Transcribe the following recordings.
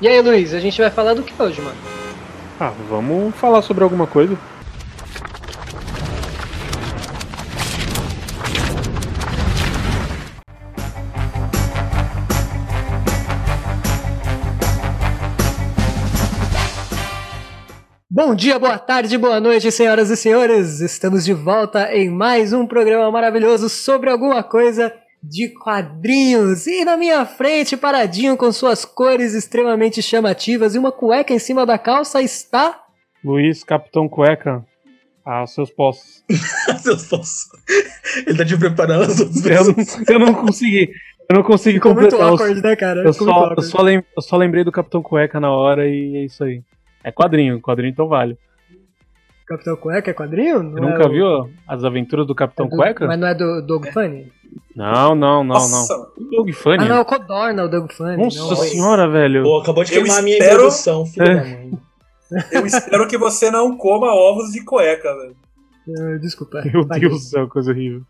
E aí, Luiz, a gente vai falar do que hoje, mano? Ah, vamos falar sobre alguma coisa. Bom dia, boa tarde, boa noite, senhoras e senhores. Estamos de volta em mais um programa maravilhoso sobre alguma coisa de quadrinhos. E na minha frente, paradinho com suas cores extremamente chamativas e uma cueca em cima da calça está Luiz, Capitão Cueca, aos seus postos. Seus postos. Ele tá te preparando as outras Eu eu não consegui. Eu não consegui Ficou muito completar os, awkward, né, cara? eu, muito só, eu, só lem- eu só lembrei do Capitão Cueca na hora e é isso aí. É quadrinho, quadrinho então vale. Capitão Cueca é quadrinho? Você Não é nunca o- viu as aventuras do Capitão é do- Cueca? Mas não é do Doug Funny? Não, não, não, Nossa, não. O Doug Funny? Ah, não, é o Codorna, o Doug Funny. Nossa não, senhora, velho. Pô, acabou de Eu queimar a minha espero- introdução, filho É. da mãe. Eu espero que você não coma ovos de cueca, velho. Ah, Desculpa. Meu Vai. Deus do céu, coisa horrível.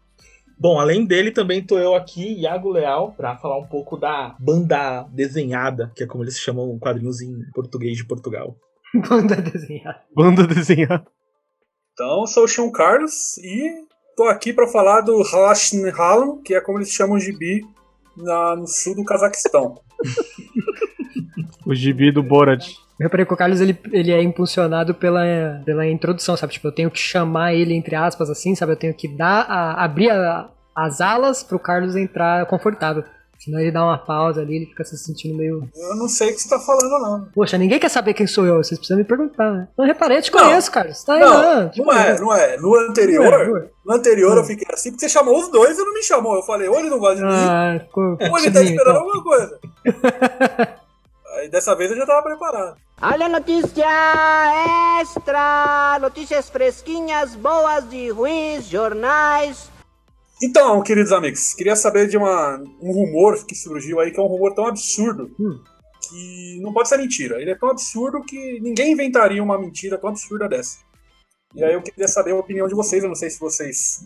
Bom, além dele, também tô eu aqui, Iago Leal, pra falar um pouco da banda desenhada, que é como eles chamam quadrinhos em português de Portugal. Banda desenhada. Banda desenhada. Então, sou o Sean Carlos e tô aqui pra falar do Halashnhalan, que é como eles chamam de bi na, no sul do Cazaquistão. O gibi do Borat. Eu reparei que o Carlos ele, ele é impulsionado pela, pela introdução, sabe? Tipo, eu tenho que chamar ele, entre aspas, assim, sabe? Eu tenho que dar a, abrir a- as alas pro Carlos entrar confortável. Senão ele dá uma pausa ali, ele fica se sentindo meio. Eu não sei o que você tá falando, não. Poxa, ninguém quer saber quem sou eu, vocês precisam me perguntar, né? Não reparei, eu te Não. conheço, Carlos. Tá aí, Não, te não é, conheço. não é. No Não é, anterior, não é. no anterior eu fiquei assim, porque você chamou os dois e não me chamou. Eu falei, ou ele não gosta de mim, Ah, ficou. ou ele tá tidinho, esperando então. alguma coisa. Aí dessa vez eu já tava preparado. Olha a notícia extra! Notícias fresquinhas, boas de ruins, jornais. Então, queridos amigos, queria saber de uma, um rumor que surgiu aí, que é um rumor tão absurdo Hum. que não pode ser mentira. Ele é tão absurdo que ninguém inventaria uma mentira tão absurda dessa. E aí eu queria saber a opinião de vocês. Eu não sei se vocês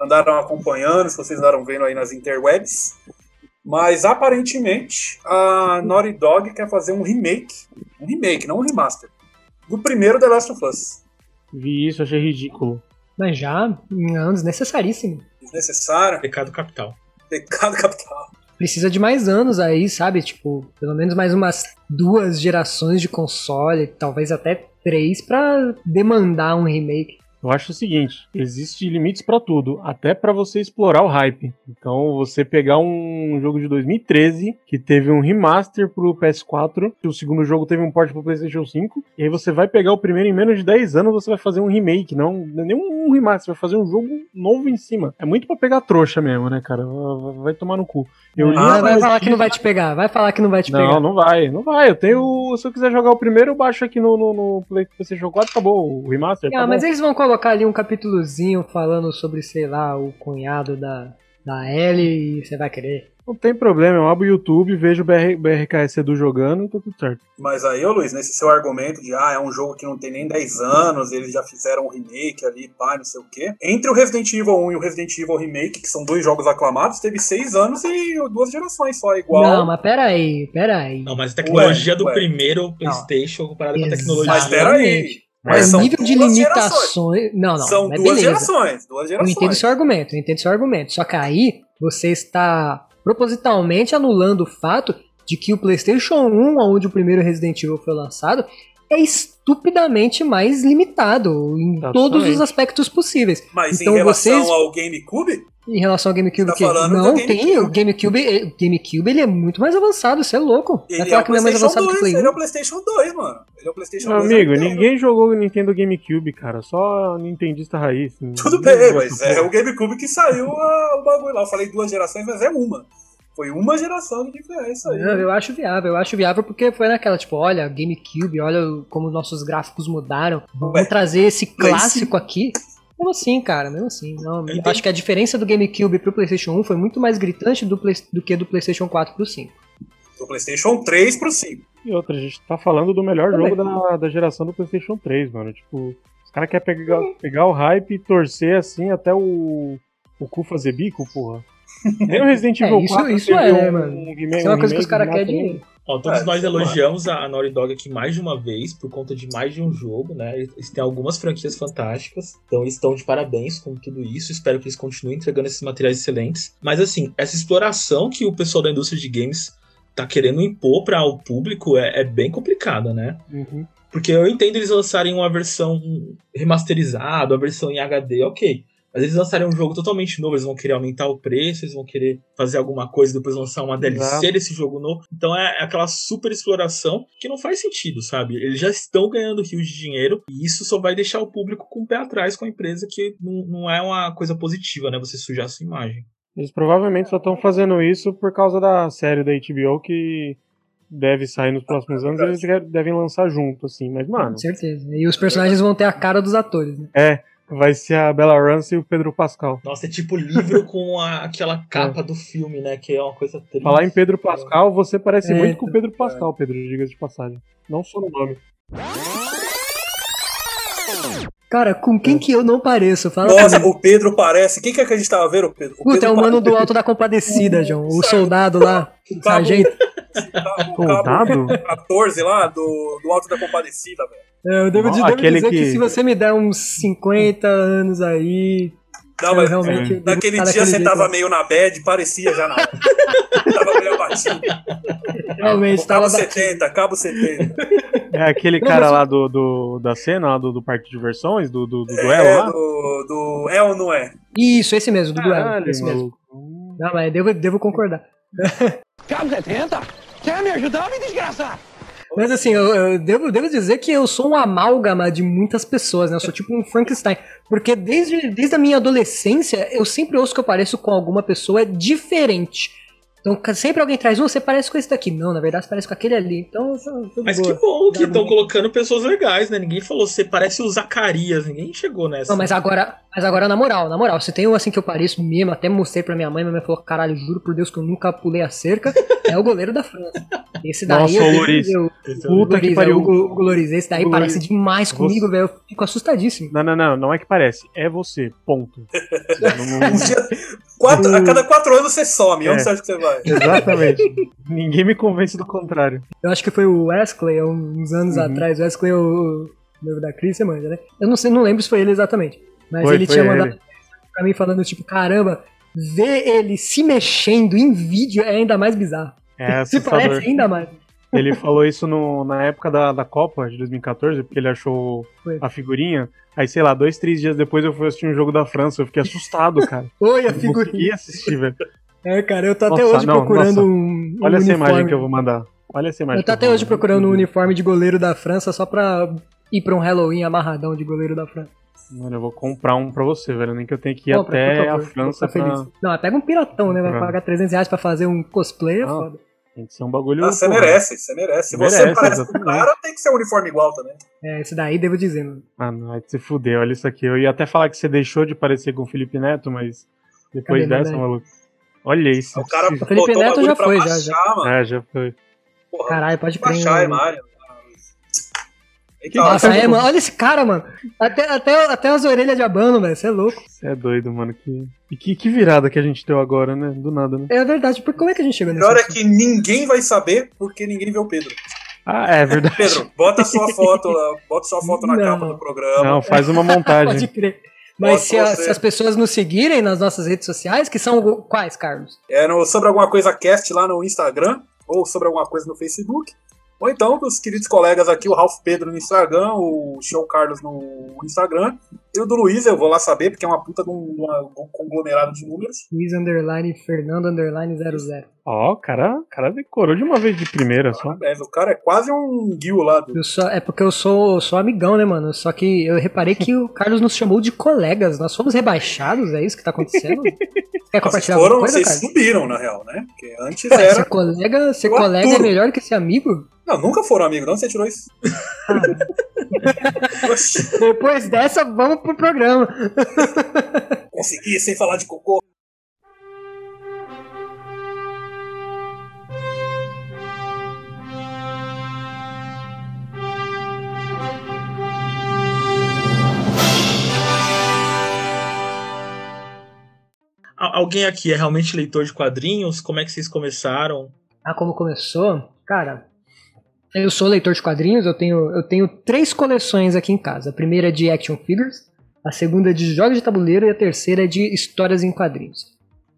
andaram acompanhando, se vocês andaram vendo aí nas interwebs. Mas aparentemente a Naughty Dog quer fazer um remake, um remake, não um remaster, do primeiro The Last of Us. Vi isso, achei ridículo. Mas já, não, desnecessaríssimo. Desnecessário, Pecado capital. pecado capital. Precisa de mais anos aí, sabe? Tipo, pelo menos mais umas duas gerações de console, talvez até três, pra demandar um remake. Eu acho o seguinte, existe limites pra tudo, até pra você explorar o hype. Então, você pegar um jogo de 2013 que teve um remaster pro PS4, e o segundo jogo teve um port pro PlayStation 5, e aí você vai pegar o primeiro em menos de 10 anos, você vai fazer um remake, não não é nem um remaster, você vai fazer um jogo novo em cima. É muito pra pegar trouxa mesmo, né, cara? Vai- tomar no cu. Eu li vai, vai falar que não vai te pegar, vai falar que não vai te Não, pegar. não vai, não vai. Eu tenho. Se eu quiser jogar o primeiro, eu baixo aqui no, no, no Play- PlayStation 4, acabou o remaster. Ah, tá mas eles vão colocar ali um capítulozinho falando sobre, sei lá, o cunhado da, da Ellie e você vai querer. Não tem problema, eu abro o YouTube, vejo o BR, BRKS Edu jogando e tá tudo certo. Mas aí, ô Luiz, nesse seu argumento de ah, é um jogo que não tem nem 10 anos, eles já fizeram um remake ali, pá, não sei o quê. Entre o Resident Evil 1 e o Resident Evil Remake, que são dois jogos aclamados, teve 6 anos e duas gerações só, igual. Não, mas peraí, peraí. Não, mas a tecnologia Ué, do ué. primeiro PlayStation comparada com a tecnologia. Mas peraí. Mas o são nível de limitações. Não, não. são mas duas beleza. gerações, duas Eu gerações. entendo seu argumento, eu entendo seu argumento. Só que aí você está propositalmente anulando o fato de que o PlayStation 1, onde o primeiro Resident Evil foi lançado, é estupidamente mais limitado em Exatamente. todos os aspectos possíveis. Mas Então em relação vocês- ao GameCube, Em relação ao GameCube, Tá que não GameCube. tem o GameCube, o GameCube ele é muito mais avançado, você é louco. ele é falar o que é mais PlayStation avançado que o 2, Play ele é o 1? PlayStation 2, mano. Ele é o PlayStation Meu 2. amigo, ninguém jogou o Nintendo GameCube, cara. Só Nintendista raiz. Tudo bem, mas é o GameCube que saiu ah, o bagulho lá. Eu falei duas gerações, mas é uma. Foi uma geração de diferença aí. Não, eu acho viável, eu acho viável porque foi naquela, tipo, olha, GameCube, olha como nossos gráficos mudaram. Vamos Ué, trazer esse clássico aqui. Mesmo assim, cara, mesmo assim. Não, Eu eu entendi. acho que a diferença do GameCube pro PlayStation 1 foi muito mais gritante do, Play- do que do PlayStation 4 pro 5. Do PlayStation 3 pro 5. E outra, a gente tá falando do melhor Também. jogo da, da geração do PlayStation 3, mano. Tipo, os caras querem pegar, pegar o hype e torcer assim até o, o cu fazer bico, porra. Nem o Resident É, Evil isso- 4 isso é, um, mano. um remake- Isso é uma coisa que os caras querem dinheiro. Ó, todos É, nós lá. elogiamos a a Naughty Dog aqui mais de uma vez, por conta de mais de um jogo, né? Eles têm algumas franquias fantásticas, então eles estão de parabéns com tudo isso. Espero que eles continuem entregando esses materiais excelentes. Mas assim, essa exploração que o pessoal da indústria de games tá querendo impor para o público é, é bem complicada, né? Uhum. Porque eu entendo eles lançarem uma versão remasterizada, uma versão em HD, ok. Mas eles lançarem um jogo totalmente novo, eles vão querer aumentar o preço, eles vão querer fazer alguma coisa e depois lançar uma DLC Exato. desse jogo novo. Então é aquela super exploração que não faz sentido, sabe? Eles já estão ganhando rios de dinheiro e isso só vai deixar o público com o pé atrás com a empresa, que não, não é uma coisa positiva, né? Você sujar a sua imagem. Eles provavelmente só estão fazendo isso por causa da série da HBO que deve sair nos próximos anos. Eles devem lançar junto, assim. Mas, mano, Com certeza. E os personagens vão ter a cara dos atores, né? é. Vai ser a Bella Ramsey e o Pedro Pascal. Nossa, é tipo livro com a- aquela capa do filme, né? Que é uma coisa triste. Falar em Pedro Pascal, você parece É, muito com o Pedro Pascal, Pedro, diga-se de passagem. Não só no nome. Cara, com quem que eu não pareço? Fala pra Nossa, mim. o Pedro parece. Quem que é que a gente tava vendo, o Pedro? O Puta, Pedro é o mano parece- do Alto da Compadecida, João. O soldado lá, o sargento. O Soldado? cabo 14 lá, do, do Alto da Compadecida, velho. É, Eu devo, Não, devo dizer que... que- se você me der uns 50 anos aí. Não, mas realmente devo naquele estar dia você jeito tava meio na bad, parecia já na tava meio abatido. Realmente, Cabo tava. 70, cabo 70. É aquele Não, cara mas- lá do, do- da cena, lá do, do parque de diversões, do, do, do duelo É, lá. do, do. É ou não é? Isso, esse mesmo, do duelo. Caralho, Esse mesmo. Não, mas devo, devo concordar. Cabo 70? Quer me ajudar, me desgraçar? Mas assim, eu, eu devo, devo dizer que eu sou um amálgama de muitas pessoas, né? Eu sou tipo um Frankenstein. Porque desde, desde a minha adolescência, eu sempre ouço que eu pareço com alguma pessoa diferente. Então, sempre alguém traz, "Ô, você parece com esse daqui. Não, na verdade, você parece com aquele ali. Então, de Mas boa. que bom que Tá estão colocando pessoas legais, né? Ninguém falou, você parece o Zacarias, ninguém chegou nessa. Não, mas agora, mas agora na moral, na moral, se tem um assim que eu pareço mesmo, até mostrei pra minha mãe, minha mãe falou, caralho, juro por Deus que eu nunca pulei a cerca, é o goleiro da França. Esse daí Nossa, eu, o Loris. Esse é Puta que pariu. é o o Loris, esse daí O parece demais comigo, velho, eu fico assustadíssimo. Não, não, não, não é que parece, é você, ponto. Não- não- Um dia- quatro- a cada quatro anos você some. É. Onde você acha que você vai? Exatamente. Ninguém me convence do contrário. Eu acho que foi o Wesley, há uns anos Uhum. atrás, o Wesley é o noivo da Cris, você manja, né? Eu não sei, não lembro se foi ele exatamente, mas Foi, ele foi tinha ele. mandado pra mim falando, tipo, caramba, ver ele se mexendo em vídeo é ainda mais bizarro. É Se parece ainda mais. Ele falou isso no- na época da, da Copa de 2014, porque ele achou Foi. a figurinha. Aí, sei lá, dois, três dias depois eu fui assistir um jogo da França. Eu fiquei assustado, cara. Oi, a Eu não figurinha. assistir, velho. É, cara, eu tô até Nossa, hoje não, procurando nossa. um, um Olha essa uniforme. imagem que eu vou mandar. Olha essa imagem. Eu tô que até vou hoje procurando um uniforme de goleiro da França só pra ir pra um Halloween amarradão de goleiro da França. Mano, eu vou comprar um pra você, velho. Nem que eu tenha que ir Compra, até por a favor, França pra. feliz. Não, pega um piratão, né? Vai pagar 300 reais pra fazer um cosplay, é Ah, foda. Tem que ser um bagulho. Ah, você porra. merece, você merece. Se você Merece, parece com o exatamente. cara, tem que ser um uniforme igual também. É, esse daí devo dizer, mano. Ah, não, vai se fuder, olha isso aqui. Eu ia até falar que você deixou de parecer com o Felipe Neto, mas depois Cadê, dessa, maluco. Olha isso. O cara O Felipe Neto já foi, já, baixar, mano. É, já foi. Porra, Caralho, pode crer. baixar, é. Mário. Nossa, Então, é, mano. Olha esse cara, mano. Até, até, até as orelhas de abano, velho. Você é louco. Você é doido, mano. Que... E que, que virada que a gente deu agora, né? Do nada, né? É verdade. Por como é que a gente chegou O nesse pior é que ninguém vai saber porque ninguém vê o Pedro. Ah, é verdade. Pedro, bota sua foto lá, bota sua foto na Não. capa do programa. Não, faz uma Pode montagem. crer. Mas se, a- se as pessoas nos seguirem nas nossas redes sociais, que são quais, Carlos? É no Sobre Alguma Coisa Cast lá no Instagram, ou sobre alguma coisa no Facebook. Ou então dos queridos colegas aqui, o Ralph Pedro no Instagram, o Show Carlos no Instagram. E o do Luiz, eu vou lá saber, porque é uma puta de um, uma- um conglomerado de números. Luiz Underline Fernando Underline 00. Ó, o cara, cara decorou de uma vez de primeira só. O cara é quase um guio lá do. Eu só, é porque eu sou, sou amigão, né, mano? Só que eu reparei que o Carlos nos chamou de colegas. Nós fomos rebaixados, é isso que tá acontecendo? Quer compartilhar foram, coisa, vocês Carlos? subiram, na real, né? Porque antes Ué, era. ser colega, ser colega é melhor que ser amigo? Não, nunca foram amigos, onde você tirou isso? Oxi, Depois dessa, vamos pro programa. consegui sem falar de cocô. Al- Alguém aqui é realmente leitor de quadrinhos? Como é que vocês começaram? Ah, como começou? Cara, eu sou leitor de quadrinhos, eu tenho, eu tenho três coleções aqui em casa. A primeira é de action figures, a segunda é de jogos de tabuleiro e a terceira é de histórias em quadrinhos.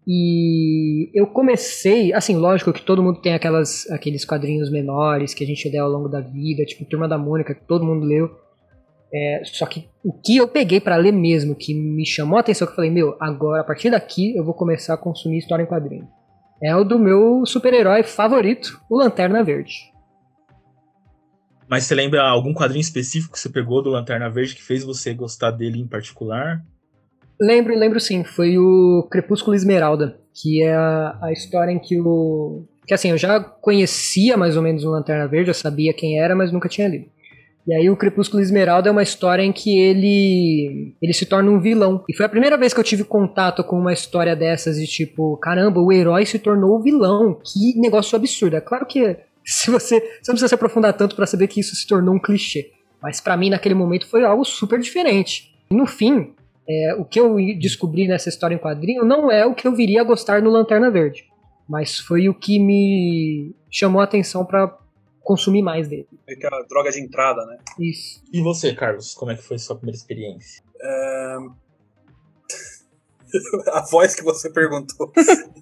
E eu comecei, assim, lógico que todo mundo tem aquelas, aqueles quadrinhos menores que a gente lê ao longo da vida, tipo Turma da Mônica, que todo mundo leu. É, só que o que eu peguei para ler mesmo, que me chamou a atenção, que eu falei, meu, agora, a partir daqui, eu vou começar a consumir história em quadrinhos. É o do meu super-herói favorito, o Lanterna Verde. Mas você lembra algum quadrinho específico que você pegou do Lanterna Verde que fez você gostar dele em particular? Lembro, lembro sim. Foi o Crepúsculo Esmeralda, que é a, a história em que o. Que assim, eu já conhecia mais ou menos o Lanterna Verde, eu sabia quem era, mas nunca tinha lido. E aí o Crepúsculo Esmeralda é uma história em que ele ele se torna um vilão. E foi a primeira vez que eu tive contato com uma história dessas de tipo, caramba, o herói se tornou o vilão. Que negócio absurdo. É claro que se você, você não precisa se aprofundar tanto para saber que isso se tornou um clichê. Mas para mim naquele momento foi algo super diferente. E no fim, é, o que eu descobri nessa história em quadrinho não é o que eu viria a gostar no Lanterna Verde, mas foi o que me chamou a atenção para consumir mais dele. É que a droga de entrada, né? Isso. E você, Carlos, como é que foi a sua primeira experiência? É... a voz que você perguntou.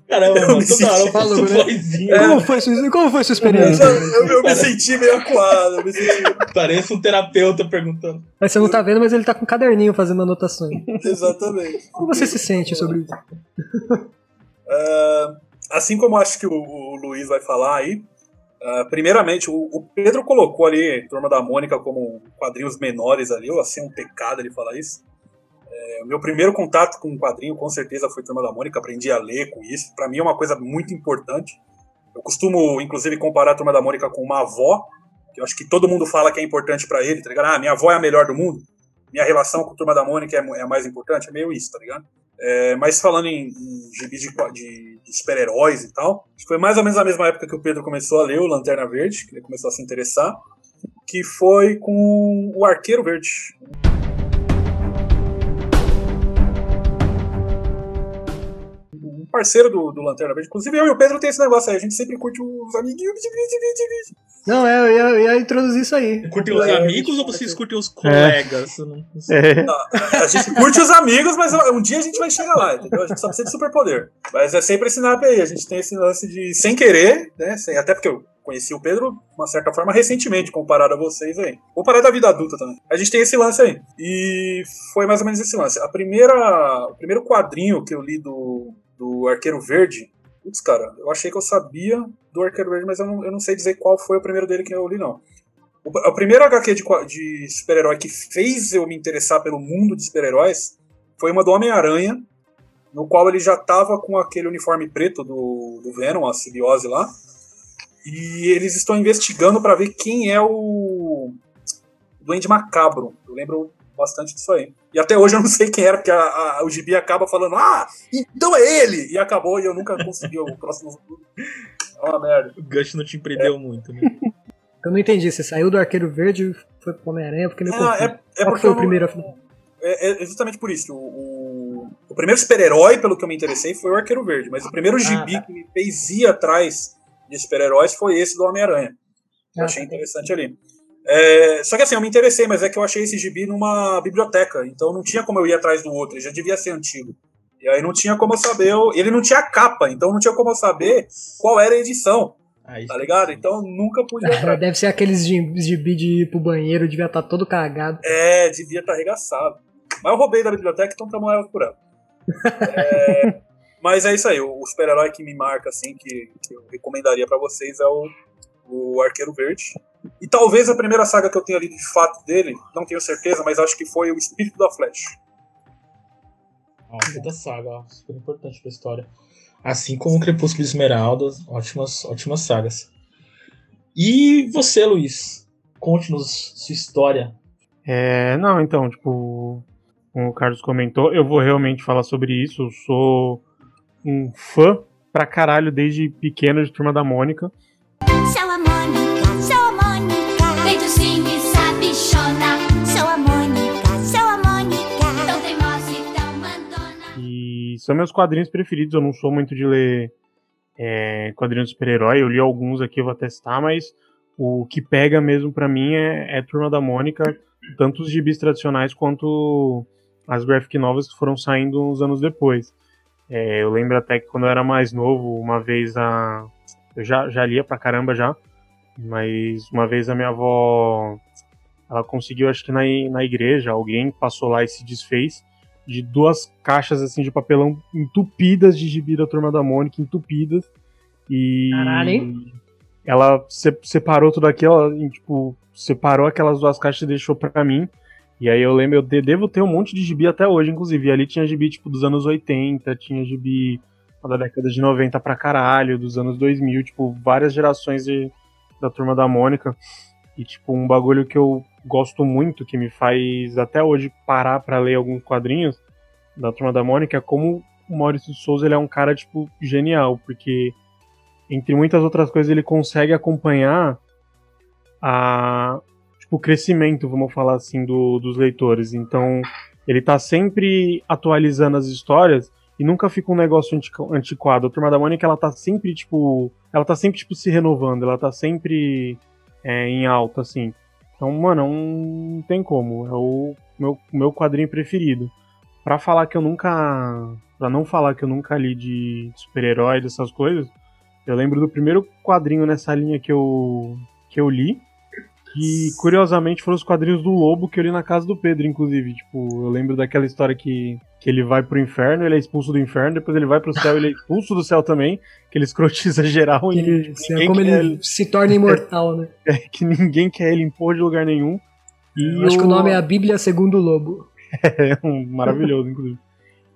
Caramba, Eu mano, toda hora eu faço né? vozinha. Como, foi sua, como foi sua Eu, experiência? eu- eu me senti meio acuado. Eu me senti... Parece um terapeuta perguntando. Mas você não tá vendo, mas ele tá com um caderninho fazendo anotações. Exatamente. Como você se sente sobre isso? Ah, assim como acho que o, o Luiz vai falar aí, ah, primeiramente, o, o Pedro colocou ali Turma da Mônica como quadrinhos menores ali, ou assim, um pecado ele falar isso. É, o meu primeiro contato com um quadrinho, com certeza, foi Turma da Mônica, aprendi a ler com isso. Para mim é uma coisa muito importante. Eu costumo, inclusive, comparar a Turma da Mônica com uma avó, que eu acho que todo mundo fala que é importante para ele, tá ligado? Ah, minha avó é a melhor do mundo, minha relação com a Turma da Mônica é, é a mais importante, é meio isso, tá ligado? É, mas falando em, em gibi de, de- de super-heróis e tal, foi mais ou menos a mesma época que o Pedro começou a ler o Lanterna Verde, que ele começou a se interessar, que foi com o Arqueiro Verde. Parceiro do, do Lanterna Verde. Inclusive eu e o Pedro tem esse negócio aí, a gente sempre curte os amiguinhos. Não, é, eu ia, eu ia introduzir isso aí. Curtem os É, amigos ou vocês curtem os colegas? Eu não- não sei. É, A gente curte os amigos, mas um dia a gente vai chegar lá, entendeu? A gente só precisa de superpoder. Mas é sempre esse nap aí, a gente tem esse lance de sem querer, né? Sem- até porque eu conheci o Pedro, de uma certa forma, recentemente, comparado a vocês aí. Comparado à vida adulta também. A gente tem esse lance aí. E foi mais ou menos esse lance. A primeira, o primeiro quadrinho que eu li do, do Arqueiro Verde, putz, cara, eu achei que eu sabia do Arqueiro Verde, mas eu não, eu não sei dizer qual foi o primeiro dele que eu li, não. O, o primeiro HQ de, de super-herói que fez eu me interessar pelo mundo de super-heróis foi uma do Homem-Aranha, no qual ele já tava com aquele uniforme preto do, do Venom, a simbiose lá. E eles estão investigando para ver quem é o Duende Macabro. Eu lembro bastante disso aí. E até hoje eu não sei quem era, porque a- a- o Gibi acaba falando, ah, então é ele! E acabou e eu nunca consegui o próximo. É uma merda. O Gush não te empreendeu muito, né? Eu não entendi, você saiu do Arqueiro Verde e foi pro Homem-Aranha porque me Ah, confundo. é, é que porque foi o não- primeiro, afinal? É, é justamente por isso. O, o, o primeiro super-herói, pelo que eu me interessei, foi o Arqueiro Verde. Mas o primeiro gibi tá. que me fez ir atrás de super-heróis foi esse do Homem-Aranha. Eu Ah, achei tá. interessante ali. É, só que assim, eu me interessei, mas é que eu achei esse gibi numa biblioteca. Então não tinha como eu ir atrás do outro. Ele já devia ser antigo. E aí não tinha como eu saber. ele não tinha capa, então não tinha como eu saber qual era a edição. Aí, Tá ligado? Então eu nunca pude ir atrás. Deve ser aqueles de, gibi de ir pro banheiro, devia estar todo cagado. É, devia estar arregaçado. Mas eu roubei da biblioteca, então tamo ela por ela. É, mas é isso aí, o, super-herói que me marca, assim, que, que eu recomendaria pra vocês é o, o Arqueiro Verde. E talvez a primeira saga que eu tenha lido de fato dele, não tenho certeza, mas acho que foi o Espírito da Flash. Ó, puta saga, super importante pra história. Assim como o Crepúsculo Esmeralda, ótimas, ótimas sagas. E você, Luiz? Conte-nos sua história. É, não, então, tipo, como o Carlos comentou, eu vou realmente falar sobre isso. Eu sou um fã pra caralho desde pequeno de Turma da Mônica. São meus quadrinhos preferidos. Eu não sou muito de ler é, quadrinhos de super-herói. Eu li alguns aqui, eu vou testar, mas o que pega mesmo pra mim é, é Turma da Mônica, tanto os gibis tradicionais quanto as graphic novels que foram saindo uns anos depois. É, eu lembro até que quando eu era mais novo, uma vez a. Eu já, já lia pra caramba já, mas uma vez a minha avó. Ela conseguiu, acho que na, na igreja, alguém passou lá e se desfez de duas caixas assim de papelão entupidas de gibi da Turma da Mônica, entupidas. E. Caralho, hein? Ela se- separou tudo aquilo, e, tipo, separou aquelas duas caixas e deixou pra mim. E aí eu lembro, eu de- devo ter um monte de gibi até hoje, inclusive. E ali tinha gibi, tipo, dos anos 80, tinha gibi da década de 90 pra caralho, dos anos 2000, tipo, várias gerações de, da Turma da Mônica. E, tipo, um bagulho que eu gosto muito, que me faz até hoje parar pra ler alguns quadrinhos da Turma da Mônica, é como o Maurício de Souza ele é um cara, tipo, genial, porque entre muitas outras coisas ele consegue acompanhar a tipo, o crescimento, vamos falar assim, do, dos leitores. Então, ele tá sempre atualizando as histórias e nunca fica um negócio antiqu- antiquado. A Turma da Mônica, ela tá sempre, tipo, ela tá sempre, tipo, se renovando, ela tá sempre é, em alta, assim. Então, mano, não tem como. É o meu, meu quadrinho preferido. Pra falar que eu nunca. Pra não falar que eu nunca li de super-herói, dessas coisas, eu lembro do primeiro quadrinho nessa linha que eu, que eu li. Que curiosamente foram os quadrinhos do Lobo que eu li na casa do Pedro, inclusive. Tipo, eu lembro daquela história que, que ele vai pro inferno, ele é expulso do inferno, depois ele vai pro céu, ele é expulso do céu também, que ele escrotiza geral e Ele, tipo, é como quer ele se torna imortal, né? que ninguém quer ele impor de lugar nenhum. E Eu acho que o nome é A Bíblia Segundo o Lobo. É um maravilhoso, inclusive.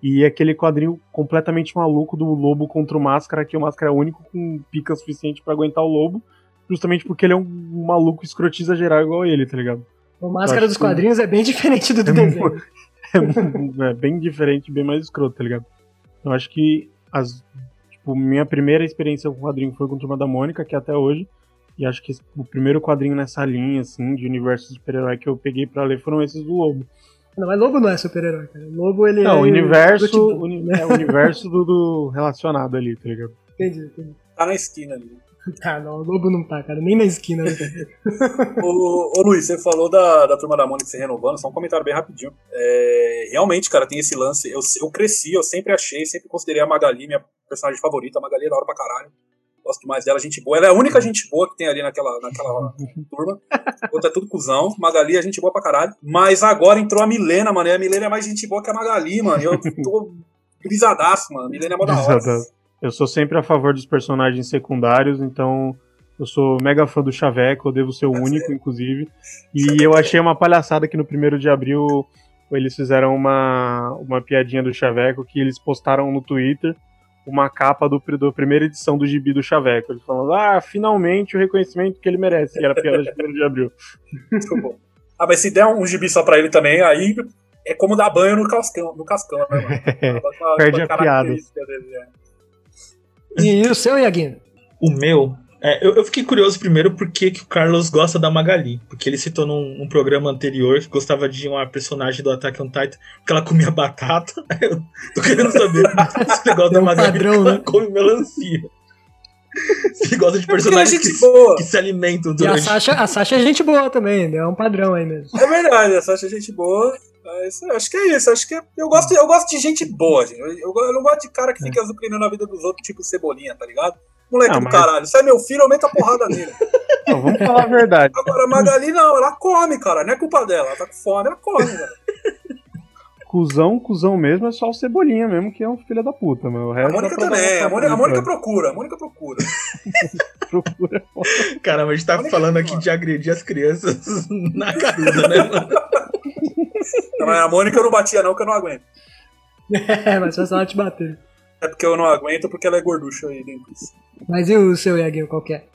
E aquele quadrinho completamente maluco do lobo contra o Máscara, que o Máscara é o único com pica suficiente pra aguentar o lobo, justamente porque ele é um maluco escrotiza geral igual ele, tá ligado? O Máscara dos que- Quadrinhos é bem diferente do do É desenho. É, bem diferente, bem mais escroto, tá ligado? Eu acho que as, tipo, minha primeira experiência com quadrinho foi com Turma da Mônica, que é até hoje. E acho que o primeiro quadrinho nessa linha, assim, de universo super-herói que eu peguei pra ler foram esses do Lobo. Não, mas Lobo não é super-herói, cara. Lobo, ele Não, é... o universo, Tipo, uni- é, o universo do, do relacionado ali, tá ligado? Entendi, entendi. Tá na esquina ali. Ah, não, o Lobo não tá, cara. Nem na esquina. né? ô, ô Luiz, você falou da, da turma da Mônica se renovando, só um comentário bem rapidinho. É, realmente, cara, tem esse lance. Eu, eu cresci, eu sempre achei, sempre considerei a Magali minha personagem favorita. A Magali é da hora pra caralho. Gosto demais dela, gente boa. Ela é a única gente boa que tem ali naquela, naquela turma. Outra é tudo cuzão. Magali é gente boa pra caralho. Mas agora entrou a Milena, mano. E a Milena é mais gente boa que a Magali, mano. Eu tô brisadaço, mano. A Milena é mó da hora. Eu sou sempre a favor dos personagens secundários, então eu sou mega fã do Chaveco, eu devo ser o único, inclusive. E eu achei uma palhaçada que no primeiro de abril eles fizeram uma, uma piadinha do Chaveco que eles postaram no Twitter uma capa do, do primeira edição do gibi do Chaveco. Eles falando, ah, finalmente o reconhecimento que ele merece, que era a piada de primeiro de abril. Muito bom. Ah, mas se der um gibi só pra ele também, aí é como dar banho no cascão, no cascão né, mano? Perde a piada. dele, é. E o seu, Iaguinho? O meu. é, eu, eu fiquei curioso primeiro porque que o Carlos gosta da Magali. Porque ele citou num, num programa anterior que gostava de uma personagem do Attack on Titan que ela comia batata. Eu tô querendo saber se ele gosta É da um Magali padrão, que ela né? come melancia. Se ele gosta de É ela é personagens que, que se alimentam E a durante. Sasha, a Sasha é gente boa também, né? É um padrão aí mesmo. É verdade, essa acha gente boa. Mas acho que é isso. Acho que é- eu, gosto, eu gosto de gente boa, gente. Eu, eu, eu não gosto de cara que fica azucrinando a vida dos outros, tipo cebolinha, tá ligado? Moleque Ah, do mas- caralho. Se é meu filho, aumenta a porrada nele. Não, vamos falar a verdade. Agora, a Magali não, ela come, cara. Não é culpa dela. Ela tá com fome, ela come, cara. Cusão, cuzão mesmo é só o Cebolinha mesmo, que é um filho da puta, meu. O A resto Mônica dá pra também. A Mônica, a Mônica procura. A Mônica procura. procura. Caramba, a gente tá falando aqui mano. de agredir as crianças na caruda, né, mano? Não, mas a Mônica eu não batia, não, que eu não aguento. É, mas só se ela te bater. É porque eu não aguento, porque ela é gorducha aí dentro. Mas e o seu, Iaguinho, qual que é?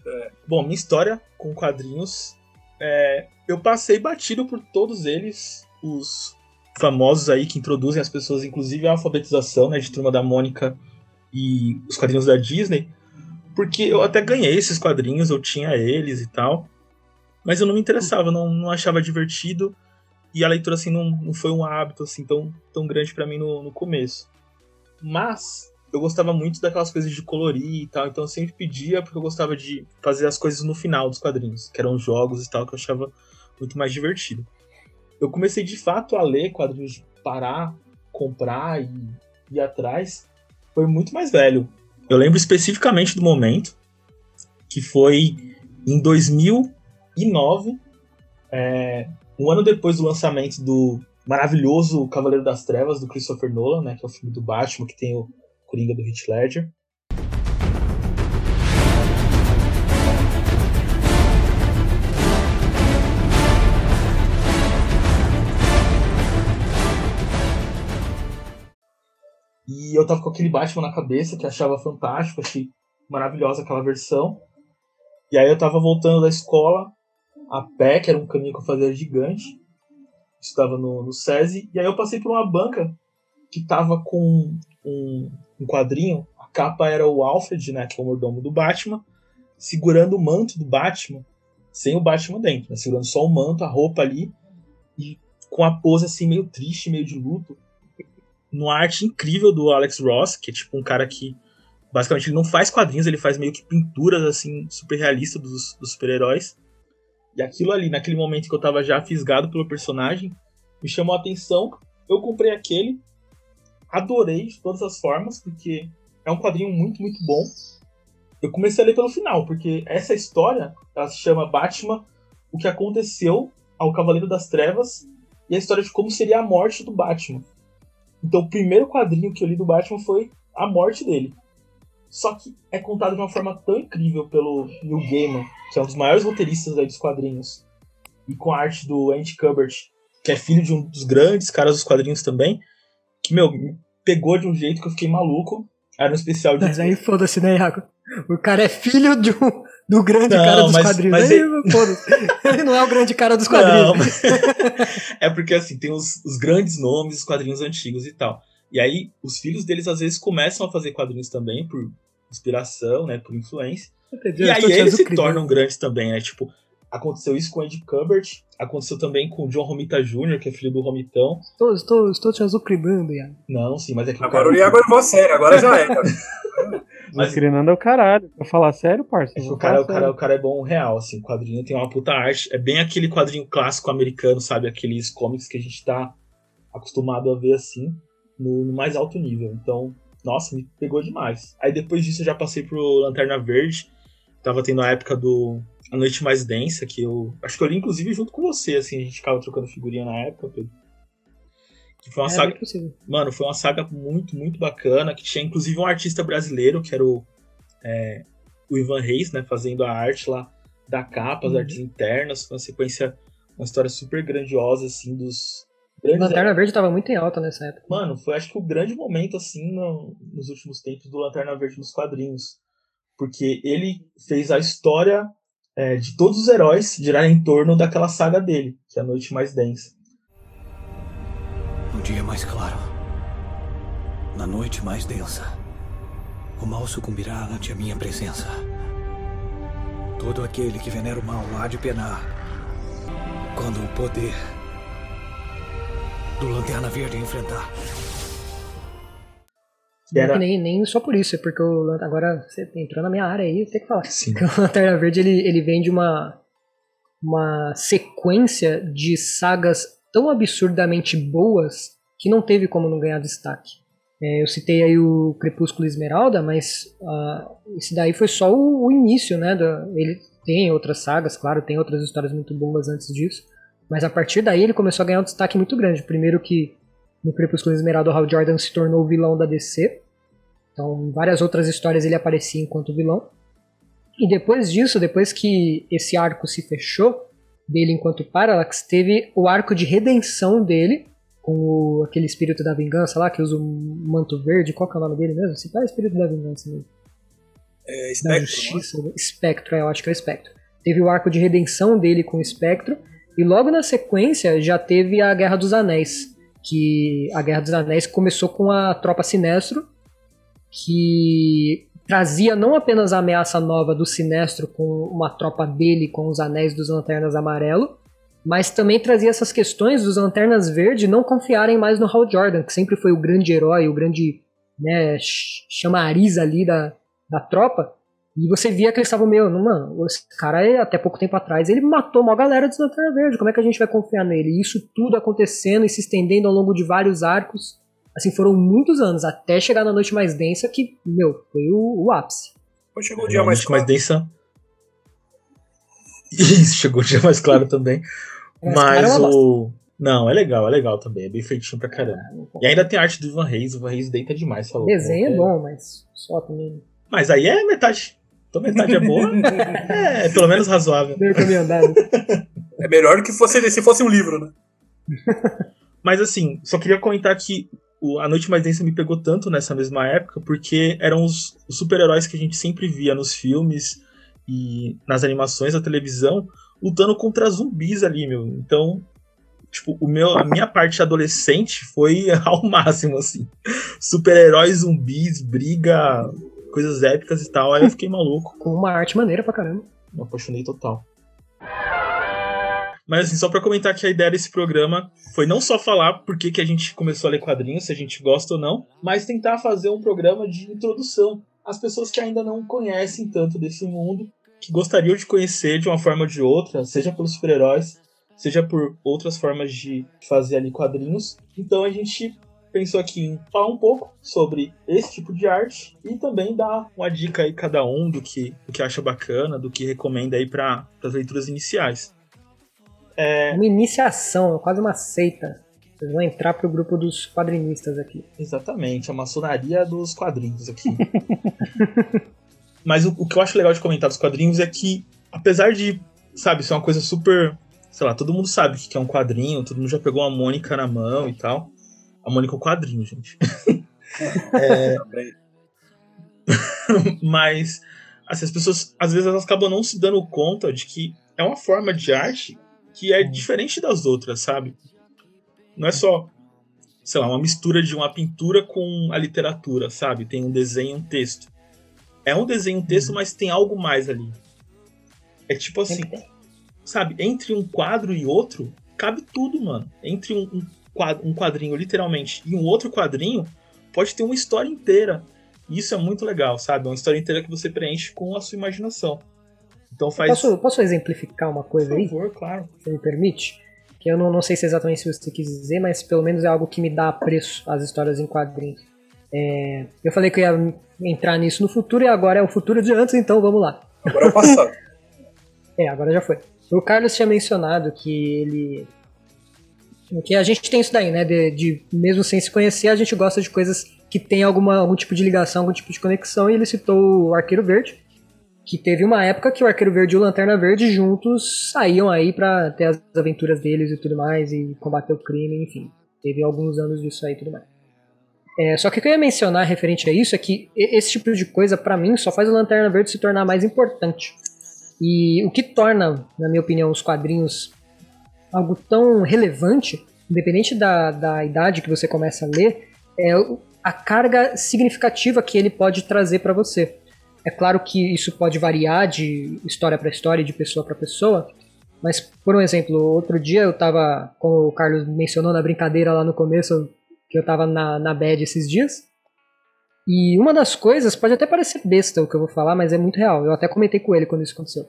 Bom, minha história com quadrinhos. é, eu passei batido por todos eles, os famosos aí que introduzem as pessoas, inclusive a alfabetização, né, de Turma da Mônica e os quadrinhos da Disney, porque eu até ganhei esses quadrinhos, eu tinha eles e tal, mas eu não me interessava, não, não achava divertido, e a leitura assim não, não foi um hábito assim tão, tão grande pra mim no, no começo. Mas eu gostava muito daquelas coisas de colorir e tal, então eu sempre pedia porque eu gostava de fazer as coisas no final dos quadrinhos, que eram jogos e tal, que eu achava muito mais divertido. Eu comecei de fato a ler quadrinhos de parar, comprar e ir atrás, foi muito mais velho. Eu lembro especificamente do momento, que foi em 2009, é, um ano depois do lançamento do maravilhoso Cavaleiro das Trevas, do Christopher Nolan, né, que é o filme do Batman, que tem o Coringa do Heath Ledger. E eu tava com aquele Batman na cabeça, que achava fantástico, achei maravilhosa aquela versão. E aí eu tava voltando da escola, a pé, que era um caminho que eu fazia gigante. Estava no, no SESI. E aí eu passei por uma banca que tava com um, um quadrinho. A capa era o Alfred, né, que é o mordomo do Batman, segurando o manto do Batman, sem o Batman dentro, né, segurando só o manto, a roupa ali, e com a pose assim meio triste, meio de luto. Numa arte incrível do Alex Ross, que é tipo um cara que basicamente ele não faz quadrinhos, ele faz meio que pinturas assim super realistas dos, dos super-heróis. E aquilo ali, naquele momento que eu tava já fisgado pelo personagem, me chamou a atenção. Eu comprei aquele, adorei de todas as formas, porque é um quadrinho muito, muito bom. Eu comecei a ler pelo final, porque essa história, ela se chama Batman, o que aconteceu ao Cavaleiro das Trevas, e a história de como seria a morte do Batman. Então, o primeiro quadrinho que eu li do Batman foi a morte dele. Só que é contado de uma forma tão incrível pelo Neil Gaiman, que é um dos maiores roteiristas aí dos quadrinhos, e com a arte do Andy Kubert, que é filho de um dos grandes caras dos quadrinhos também, que, meu, me pegou de um jeito que eu fiquei maluco. Era um especial de. Mas aí foda-se, né, Iago? O cara é filho de um, do grande Não, cara dos mas- quadrinhos. mas aí, ele- foda-se. Ele não é o grande cara dos quadrinhos. Não, mas- é porque assim, tem os, os grandes nomes dos quadrinhos antigos e tal. E aí, os filhos deles às vezes começam a fazer quadrinhos também por inspiração, né? Por influência. Entendi, E aí eles se azucrinando. tornam grandes também, né? Tipo, aconteceu isso com o Ed Kubert, aconteceu também com o John Romita Jr., que é filho do Romitão. Estou, estou, estou te azucrinando, Iago. Não, sim, mas é que Agora o Iago levou a sério, agora já é. era. Mas- Azucrinando é o caralho. Pra falar sério, parça. É o cara, o, cara, o cara é bom real, assim, o quadrinho tem uma puta arte. É bem aquele quadrinho clássico americano, sabe? Aqueles comics que a gente tá acostumado a ver assim, no, no mais alto nível. Então, nossa, me pegou demais. Aí depois disso eu já passei pro Lanterna Verde. Tava tendo a época do A Noite Mais Densa, que eu. Acho que eu li inclusive junto com você, assim, a gente ficava trocando figurinha na época, Pedro. Que foi uma É, saga. Mano, foi uma saga muito, muito bacana, que tinha inclusive um artista brasileiro, que era o, é, o Ivan Reis, né, fazendo a arte lá da capa, as Uhum. artes internas, foi uma sequência, uma história super grandiosa, assim, dos grandes... Lanterna Verde tava muito em alta nessa época. Mano, foi acho que o grande momento, assim, no- nos últimos tempos do Lanterna Verde nos quadrinhos, porque ele fez a história é, de todos os heróis girar em torno daquela saga dele, que é a Noite Mais Densa. No dia mais claro, na noite mais densa, o mal sucumbirá ante a minha presença. Todo aquele que venera o mal há de penar. Quando o poder do Lanterna Verde enfrentar. Era... Nem, nem só por isso, é porque o, agora você entrou na minha área aí, eu tenho que falar. Sim. Porque o Lanterna Verde ele, ele vem de uma, uma sequência de sagas tão absurdamente boas que não teve como não ganhar destaque. É, eu citei aí o Crepúsculo Esmeralda, mas ah, esse daí foi só o, o início, né? da- ele tem outras sagas, claro, tem outras histórias muito boas antes disso, mas a partir daí ele começou a ganhar um destaque muito grande. Primeiro que no Crepúsculo Esmeralda o Hal Jordan se tornou o vilão da DC, então, em várias outras histórias ele aparecia enquanto vilão. E depois disso, depois que esse arco se fechou, dele enquanto Parallax, teve o arco de redenção dele, com o- aquele espírito da vingança lá, que usa um manto verde. Qual que é o nome dele mesmo? Se é espírito da vingança mesmo. É, Da Spectrum, né? justiça. né? Espectro, é, eu acho que é o Espectro. Teve o arco de redenção dele com o Espectro. E logo na sequência já teve a Guerra dos Anéis. Que a Guerra dos Anéis começou com a tropa Sinestro, que trazia não apenas a ameaça nova do Sinestro com uma tropa dele com os anéis dos Lanternas Amarelo, mas também trazia essas questões dos Lanternas Verde não confiarem mais no Hal Jordan, que sempre foi o grande herói, o grande né, ch- chamariz ali da, da tropa. E você via que eles estavam meio, "Não, mano, esse cara aí, até pouco tempo atrás, ele matou uma galera de Lanterna Verde, como é que a gente vai confiar nele? E isso tudo acontecendo e se estendendo ao longo de vários arcos. Assim, foram muitos anos, até chegar na noite mais densa, que, meu, foi o, o ápice. Chegou o dia mais Realmente mais claro. densa. Isso, chegou o dia mais claro também. Mas, cara, é Mas o. Não, é legal, é legal também. É bem feitinho pra caramba. E ainda tem a arte do Ivan Reis. O Ivan Reis deita demais, falou. Desenho é bom, mas só também. Mas aí é metade. Então metade é boa. é, pelo menos razoável. É melhor do que fosse, se fosse um livro, né? Mas assim, só queria comentar que A Noite Mais Densa me pegou tanto nessa mesma época, porque eram os, os super-heróis que a gente sempre via nos filmes e nas animações da televisão, lutando contra zumbis ali, meu. Então, tipo, o meu, a minha parte adolescente foi ao máximo, assim. Super-heróis, zumbis, briga, coisas épicas e tal. Aí eu fiquei maluco. Com uma arte maneira pra caramba. Me apaixonei total. Mas assim, só pra comentar que a ideia desse programa foi não só falar por que, que a gente começou a ler quadrinhos, se a gente gosta ou não, mas tentar fazer um programa de introdução às pessoas que ainda não conhecem tanto desse mundo, que gostariam de conhecer de uma forma ou de outra, seja pelos super-heróis, seja por outras formas de fazer ali quadrinhos. Então a gente pensou aqui em falar um pouco sobre esse tipo de arte e também dar uma dica aí cada um do que, do que acha bacana, do que recomenda aí para as leituras iniciais. É, Uma iniciação, quase uma seita. Vocês vão entrar pro grupo dos quadrinistas aqui. exatamente, a maçonaria dos quadrinhos aqui. Mas o, o que eu acho legal de comentar dos quadrinhos é que, apesar de, sabe, ser uma coisa super. Sei lá, todo mundo sabe o que é um quadrinho, todo mundo já pegou uma Mônica na mão e tal. A Mônica é um quadrinho, gente. Também. Mas assim, as pessoas às vezes elas acabam não se dando conta de que é uma forma de arte que é diferente das outras, sabe? Não é só, sei lá, uma mistura de uma pintura com a literatura, sabe? Tem um desenho e um texto. É um desenho e um texto, mas tem algo mais ali. É tipo assim, sabe? Entre um quadro e outro, cabe tudo, mano. Entre um, um quadro- um quadrinho, literalmente, e um outro quadrinho, pode ter uma história inteira. E isso é muito legal, sabe? É uma história inteira que você preenche com a sua imaginação. Então faz. Posso, posso exemplificar uma coisa Por aí? favor, claro. se me permite, que eu não, não sei se é exatamente se você quis dizer, mas pelo menos é algo que me dá apreço às histórias em quadrinhos. É, eu falei que eu ia entrar nisso no futuro e agora é o futuro de antes, então vamos lá. Agora é o passado. É, agora já foi. O Carlos tinha mencionado que ele. Que a gente tem isso daí, né? De, de mesmo sem se conhecer, a gente gosta de coisas que tem alguma, algum tipo de ligação, algum tipo de conexão, e ele citou o Arqueiro Verde, que teve uma época que o Arqueiro Verde e o Lanterna Verde juntos saíam aí pra ter as aventuras deles e tudo mais, e combater o crime, enfim. Teve alguns anos disso aí e tudo mais. É, só que o que eu ia mencionar referente a isso é que esse tipo de coisa, pra mim, só faz o Lanterna Verde se tornar mais importante. E o que torna, na minha opinião, os quadrinhos algo tão relevante, independente da, da idade que você começa a ler, é a carga significativa que ele pode trazer para você. É claro que isso pode variar de história para história, de pessoa para pessoa, mas, por um exemplo, outro dia eu tava, como o Carlos mencionou na brincadeira lá no começo, que eu tava na, na bad esses dias, e uma das coisas, pode até parecer besta o que eu vou falar, mas é muito real. Eu até comentei com ele quando isso aconteceu.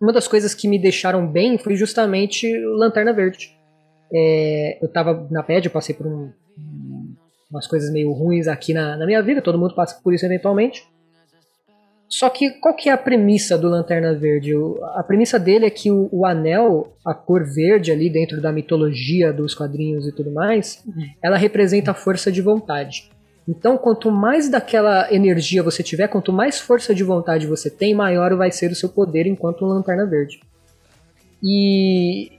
Uma das coisas que me deixaram bem foi justamente o Lanterna Verde. É, eu tava na PED, eu passei por um- umas coisas meio ruins aqui na, na minha vida, todo mundo passa por isso eventualmente. Só que qual que é a premissa do Lanterna Verde? O- a premissa dele é que o, o anel, a cor verde ali dentro da mitologia dos quadrinhos e tudo mais, ela representa a força de vontade. Então, quanto mais daquela energia você tiver, quanto mais força de vontade você tem, maior vai ser o seu poder enquanto Lanterna Verde. E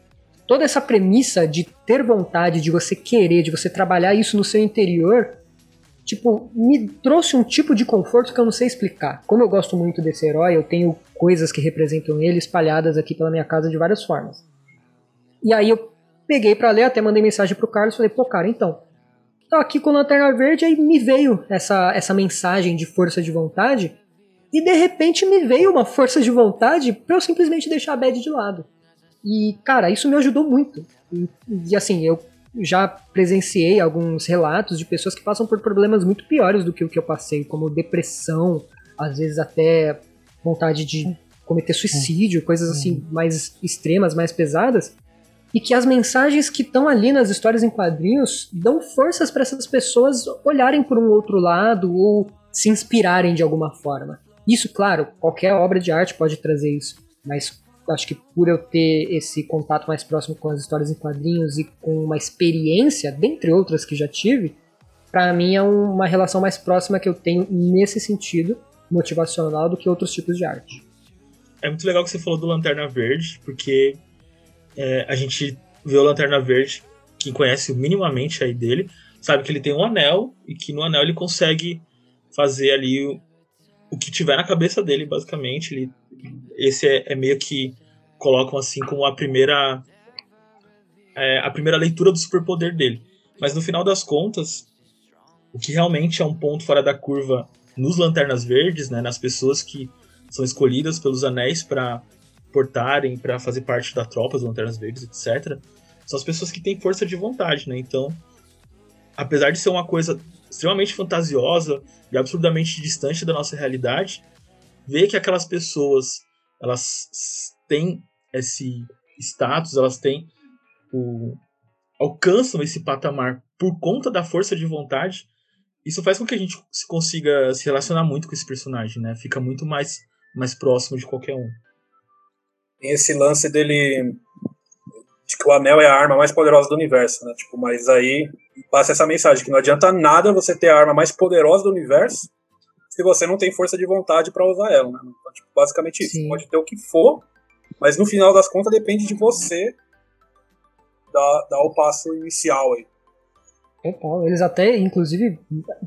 toda essa premissa de ter vontade, de você querer, de você trabalhar isso no seu interior, tipo, me trouxe um tipo de conforto que eu não sei explicar. Como eu gosto muito desse herói, eu tenho coisas que representam ele espalhadas aqui pela minha casa de várias formas. E aí eu peguei pra ler, até mandei mensagem pro Carlos, falei, pô, cara, então, aqui com Lanterna Verde, aí me veio essa, essa mensagem de força de vontade, e de repente me veio uma força de vontade pra eu simplesmente deixar a bad de lado. E, cara, isso me ajudou muito. E, e, assim, eu já presenciei alguns relatos de pessoas que passam por problemas muito piores do que o que eu passei, como depressão, às vezes até vontade de cometer suicídio, coisas assim mais extremas, mais pesadas, e que as mensagens que estão ali nas histórias em quadrinhos dão forças para essas pessoas olharem por um outro lado ou se inspirarem de alguma forma. Isso, claro, qualquer obra de arte pode trazer isso, mas acho que por eu ter esse contato mais próximo com as histórias em quadrinhos e com uma experiência, dentre outras que já tive, para mim é uma relação mais próxima que eu tenho nesse sentido motivacional do que outros tipos de arte. É muito legal que você falou do Lanterna Verde, porque é, a gente vê o Lanterna Verde, quem conhece minimamente aí dele, sabe que ele tem um anel e que no anel ele consegue fazer ali o, o que tiver na cabeça dele, basicamente. Ele, esse é, é meio que colocam assim como a primeira é, a primeira leitura do superpoder dele. Mas no final das contas, o que realmente é um ponto fora da curva nos Lanternas Verdes, né, nas pessoas que são escolhidas pelos anéis para portarem, para fazer parte da tropa, dos Lanternas Verdes, etc., são as pessoas que têm força de vontade, né? Então, apesar de ser uma coisa extremamente fantasiosa e absurdamente distante da nossa realidade, ver que aquelas pessoas elas têm esse status, elas têm o alcançam esse patamar por conta da força de vontade, isso faz com que a gente consiga se relacionar muito com esse personagem, né? Fica muito mais mais próximo de qualquer um. Tem esse lance dele de que o anel é a arma mais poderosa do universo, né? Tipo, mas aí passa essa mensagem que não adianta nada você ter a arma mais poderosa do universo se você não tem força de vontade para usar ela, né? Então, tipo, basicamente isso. Sim. Pode ter o que for, mas no final das contas depende de você dar, dar o passo inicial aí. Total. Eles até, inclusive,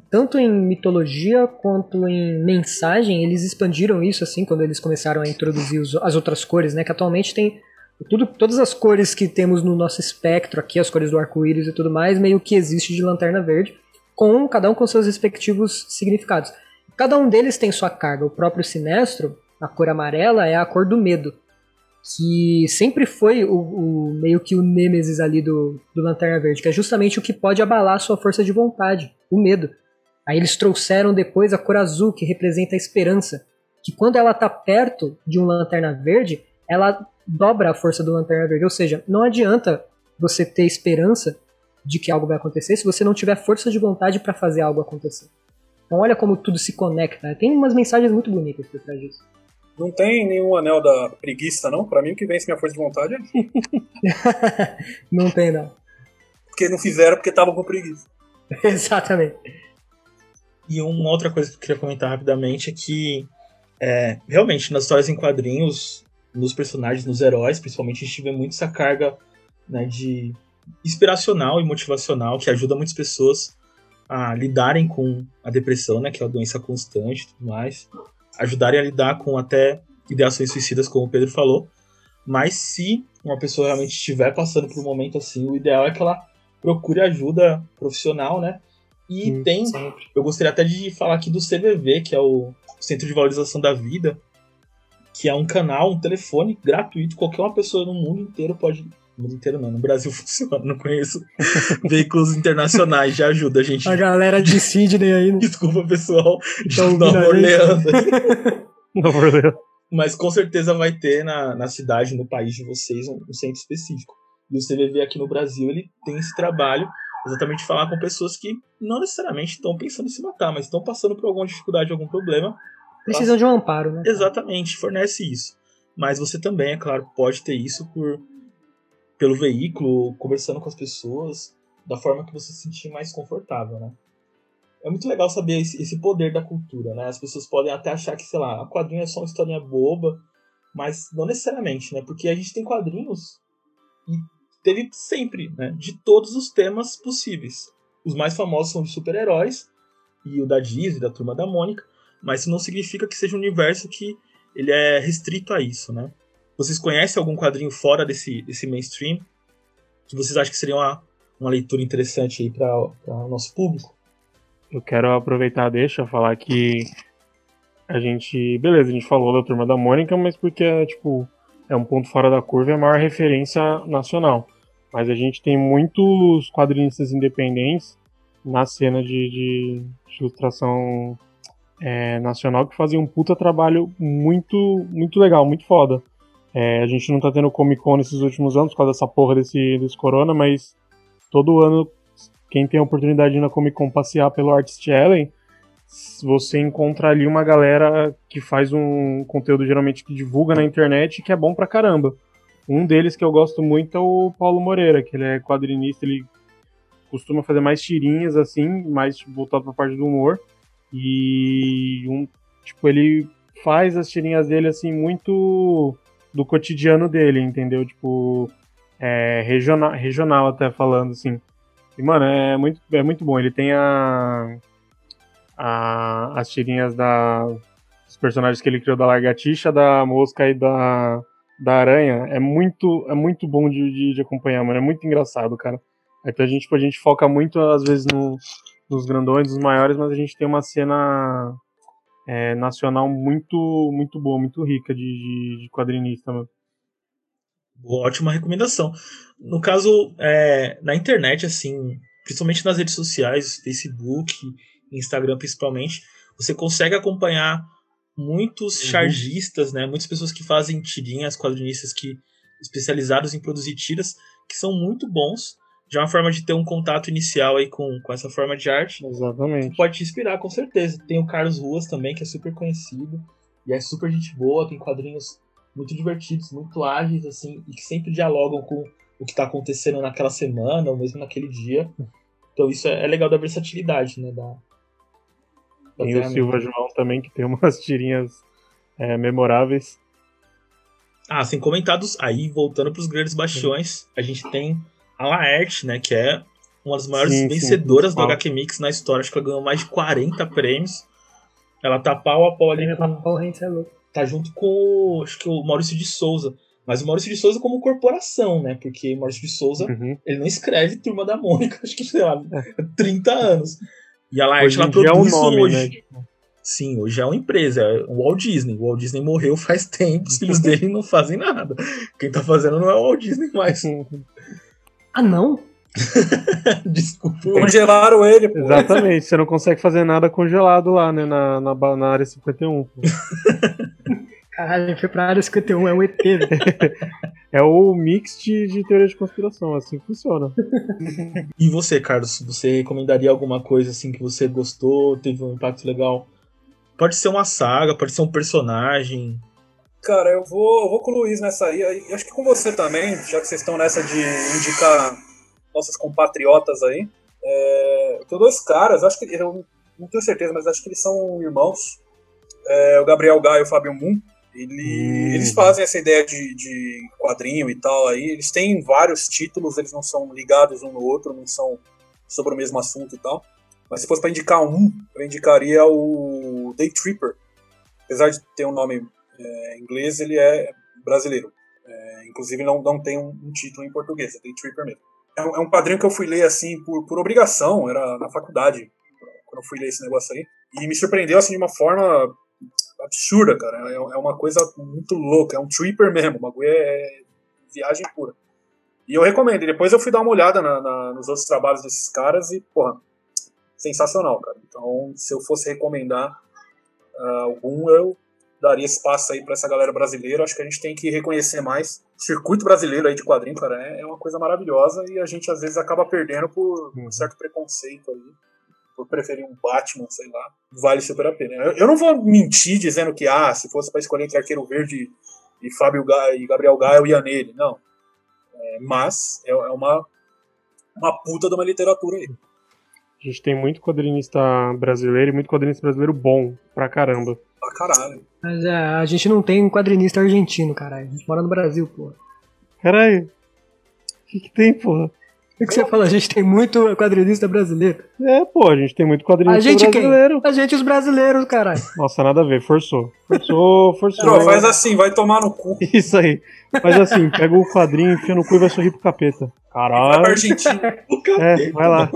tanto em mitologia quanto em mensagem, eles expandiram isso assim quando eles começaram a introduzir os, as outras cores, né? Que atualmente tem tudo, todas as cores que temos no nosso espectro aqui, as cores do arco-íris e tudo mais, meio que existe de lanterna verde, com cada um com seus respectivos significados. Cada um deles tem sua carga. O próprio Sinestro, a cor amarela, é a cor do medo que sempre foi o, o, meio que o nêmesis ali do, do Lanterna Verde, que é justamente o que pode abalar a sua força de vontade, o medo. Aí eles trouxeram depois a cor azul, que representa a esperança, que quando ela tá perto de um Lanterna Verde, ela dobra a força do Lanterna Verde, ou seja, não adianta você ter esperança de que algo vai acontecer se você não tiver força de vontade para fazer algo acontecer. Então olha como tudo se conecta. Tem umas mensagens muito bonitas por trás disso. Não tem nenhum anel da preguiça, não? Pra mim, o que vence minha força de vontade é. não tem, não. Porque não fizeram porque estavam com preguiça. Exatamente. E uma outra coisa que eu queria comentar rapidamente é que, é, realmente, nas histórias em quadrinhos, nos personagens, nos heróis, principalmente, a gente vê muito essa carga né, de inspiracional e motivacional que ajuda muitas pessoas a lidarem com a depressão, né, que é uma doença constante e tudo mais ajudarem a lidar com até ideações suicidas, como o Pedro falou. Mas se uma pessoa realmente estiver passando por um momento assim, o ideal é que ela procure ajuda profissional, né? E hum, tem, sempre. eu gostaria até de falar aqui do CVV, que é o Centro de Valorização da Vida, que é um canal, um telefone gratuito, qualquer uma pessoa no mundo inteiro pode no mundo inteiro não, no Brasil funciona, não conheço veículos internacionais de ajuda, gente. A galera de Sydney aí. Né? Desculpa, pessoal, de Nova Orleans. Nova Orleans. Mas com certeza vai ter na, na cidade, no país de vocês, um, um centro específico. E o CVV aqui no Brasil, ele tem esse trabalho exatamente falar com pessoas que não necessariamente estão pensando em se matar, mas estão passando por alguma dificuldade, algum problema. Precisam de um amparo, né? Exatamente, fornece isso. Mas você também, é claro, pode ter isso por pelo veículo, conversando com as pessoas, da forma que você se sentir mais confortável, né? É muito legal saber esse, poder da cultura, né? As pessoas podem até achar que, sei lá, a quadrinho é só uma historinha boba, mas não necessariamente, né? Porque a gente tem quadrinhos e teve sempre, né? De todos os temas possíveis. Os mais famosos são de super-heróis e o da Disney, da Turma da Mônica, mas isso não significa que seja um universo que ele é restrito a isso, né? Vocês conhecem algum quadrinho fora desse, desse mainstream que vocês acham que seria uma, uma leitura interessante aí para o nosso público? Eu quero aproveitar deixa falar que a gente, beleza, a gente falou da turma da Mônica, mas porque é tipo é um ponto fora da curva, é a maior referência nacional. Mas a gente tem muitos quadrinistas independentes na cena de, de, de ilustração é, nacional que fazem um puta trabalho muito, muito legal, muito foda. É, a gente não tá tendo Comic Con nesses últimos anos por causa dessa porra desse, desse corona, mas todo ano, quem tem a oportunidade de ir na Comic Con passear pelo Artist Alley, você encontra ali uma galera que faz um conteúdo geralmente que divulga na internet que é bom pra caramba. Um deles que eu gosto muito é o Paulo Moreira, que ele é quadrinista, ele costuma fazer mais tirinhas assim, mais voltado pra parte do humor. E um, tipo, ele faz as tirinhas dele assim muito do cotidiano dele, entendeu? Tipo, é, regional, regional até falando assim. E, mano, é muito, é muito bom. Ele tem a, a as tirinhas da, dos personagens que ele criou da Largatixa, da Mosca e da, da Aranha. É muito, é muito bom de, de, de acompanhar, mano. É muito engraçado, cara. Então a gente, tipo, a gente foca muito, às vezes, no, nos grandões, nos maiores, mas a gente tem uma cena é, nacional muito muito boa, muito rica de, de, de quadrinista. Mano. Boa, ótima recomendação. No caso, é, na internet, assim, principalmente nas redes sociais, Facebook, Instagram principalmente, você consegue acompanhar muitos uhum. chargistas, né? Muitas pessoas que fazem tirinhas, quadrinistas que especializados em produzir tiras, que são muito bons. Já é uma forma de ter um contato inicial aí com, com essa forma de arte. Exatamente. Pode te inspirar, com certeza. Tem o Carlos Ruas também, que é super conhecido. E é super gente boa, tem quadrinhos muito divertidos, muito ágeis, assim, e que sempre dialogam com o que está acontecendo naquela semana, ou mesmo naquele dia. Então isso é, é legal da versatilidade, né? Da, da tem o Silva João também, que tem umas tirinhas é, memoráveis. Ah, sem comentados, aí voltando para os grandes bastiões, a gente tem a Laerte, né, que é uma das maiores sim, vencedoras sim, do HQ Mix na história, acho que ela ganhou mais de 40 prêmios. Ela tá pau a pau ali com... É tá junto com acho que o Maurício de Souza. Mas o Maurício de Souza como corporação, né? Porque o Maurício de Souza, uhum. ele não escreve Turma da Mônica, acho que, sei lá, 30 anos. E a Laerte, ela produz é um nome, hoje. Né? Sim, hoje é uma empresa, é o Walt Disney. O Walt Disney morreu faz tempo, os filhos dele não fazem nada. Quem tá fazendo não é o Walt Disney mais. Ah, não? Desculpa. Congelaram ele, pô. Exatamente, você não consegue fazer nada congelado lá, né, na, na, na área 51. Pô. Caralho, foi pra área 51, é um ET. é o mix de, de teoria de conspiração, assim que funciona. E você, Carlos, você recomendaria alguma coisa assim que você gostou, teve um impacto legal? Pode ser uma saga, pode ser um personagem, Cara, eu vou, eu vou com o Luiz nessa aí. Acho que com você também, já que vocês estão nessa de indicar nossos compatriotas aí. É, eu tenho dois caras, acho que eu não tenho certeza, mas acho que eles são irmãos. É, o Gabriel Gaio e o Fábio Moon. Ele, hum. Eles fazem essa ideia de, de quadrinho e tal aí. Eles têm vários títulos, eles não são ligados um no outro, não são sobre o mesmo assunto e tal. Mas se fosse para indicar um, eu indicaria o Day Tripper. Apesar de ter um nome é, inglês, ele é brasileiro. É, inclusive não, não tem um, um, título em português, é Day Tripper mesmo. É um, é um quadrinho que eu fui ler assim por, por obrigação, era na faculdade, quando eu fui ler esse negócio aí. E me surpreendeu assim de uma forma absurda, cara. É, é uma coisa muito louca, é um tripper mesmo, o bagulho é viagem pura. E eu recomendo. E depois eu fui dar uma olhada na, na, nos outros trabalhos desses caras e, porra, sensacional, cara. Então, se eu fosse recomendar uh, algum, eu daria espaço aí para essa galera brasileira. Acho que a gente tem que reconhecer mais. O circuito brasileiro aí de quadrinho, cara, é, é uma coisa maravilhosa e a gente às vezes acaba perdendo por um uhum. certo preconceito aí. Por preferir um Batman, sei lá, vale super a pena. Eu, eu não vou mentir dizendo que, ah, se fosse para escolher entre Arqueiro Verde e Fábio Ga e Gabriel Gaia, eu ia nele. Não. É, mas é, é uma, uma puta de uma literatura aí. A gente tem muito quadrinista brasileiro e muito quadrinista brasileiro bom pra caramba. Pra caralho. Mas é, a gente não tem um quadrinista argentino, caralho. A gente mora no Brasil, pô. Caralho. O que, que tem, porra? O que você fala? A gente tem muito quadrinista brasileiro. É, pô, a gente tem muito quadrinista a gente brasileiro. Quem? A gente os brasileiros, caralho. Nossa, nada a ver, forçou. Forçou, forçou. Não, faz assim, vai tomar no cu. Isso aí. Faz assim, pega o quadrinho, enfia no cu e vai sorrir pro capeta. Caralho. Vai pra Argentina. o capeta, é, vai lá.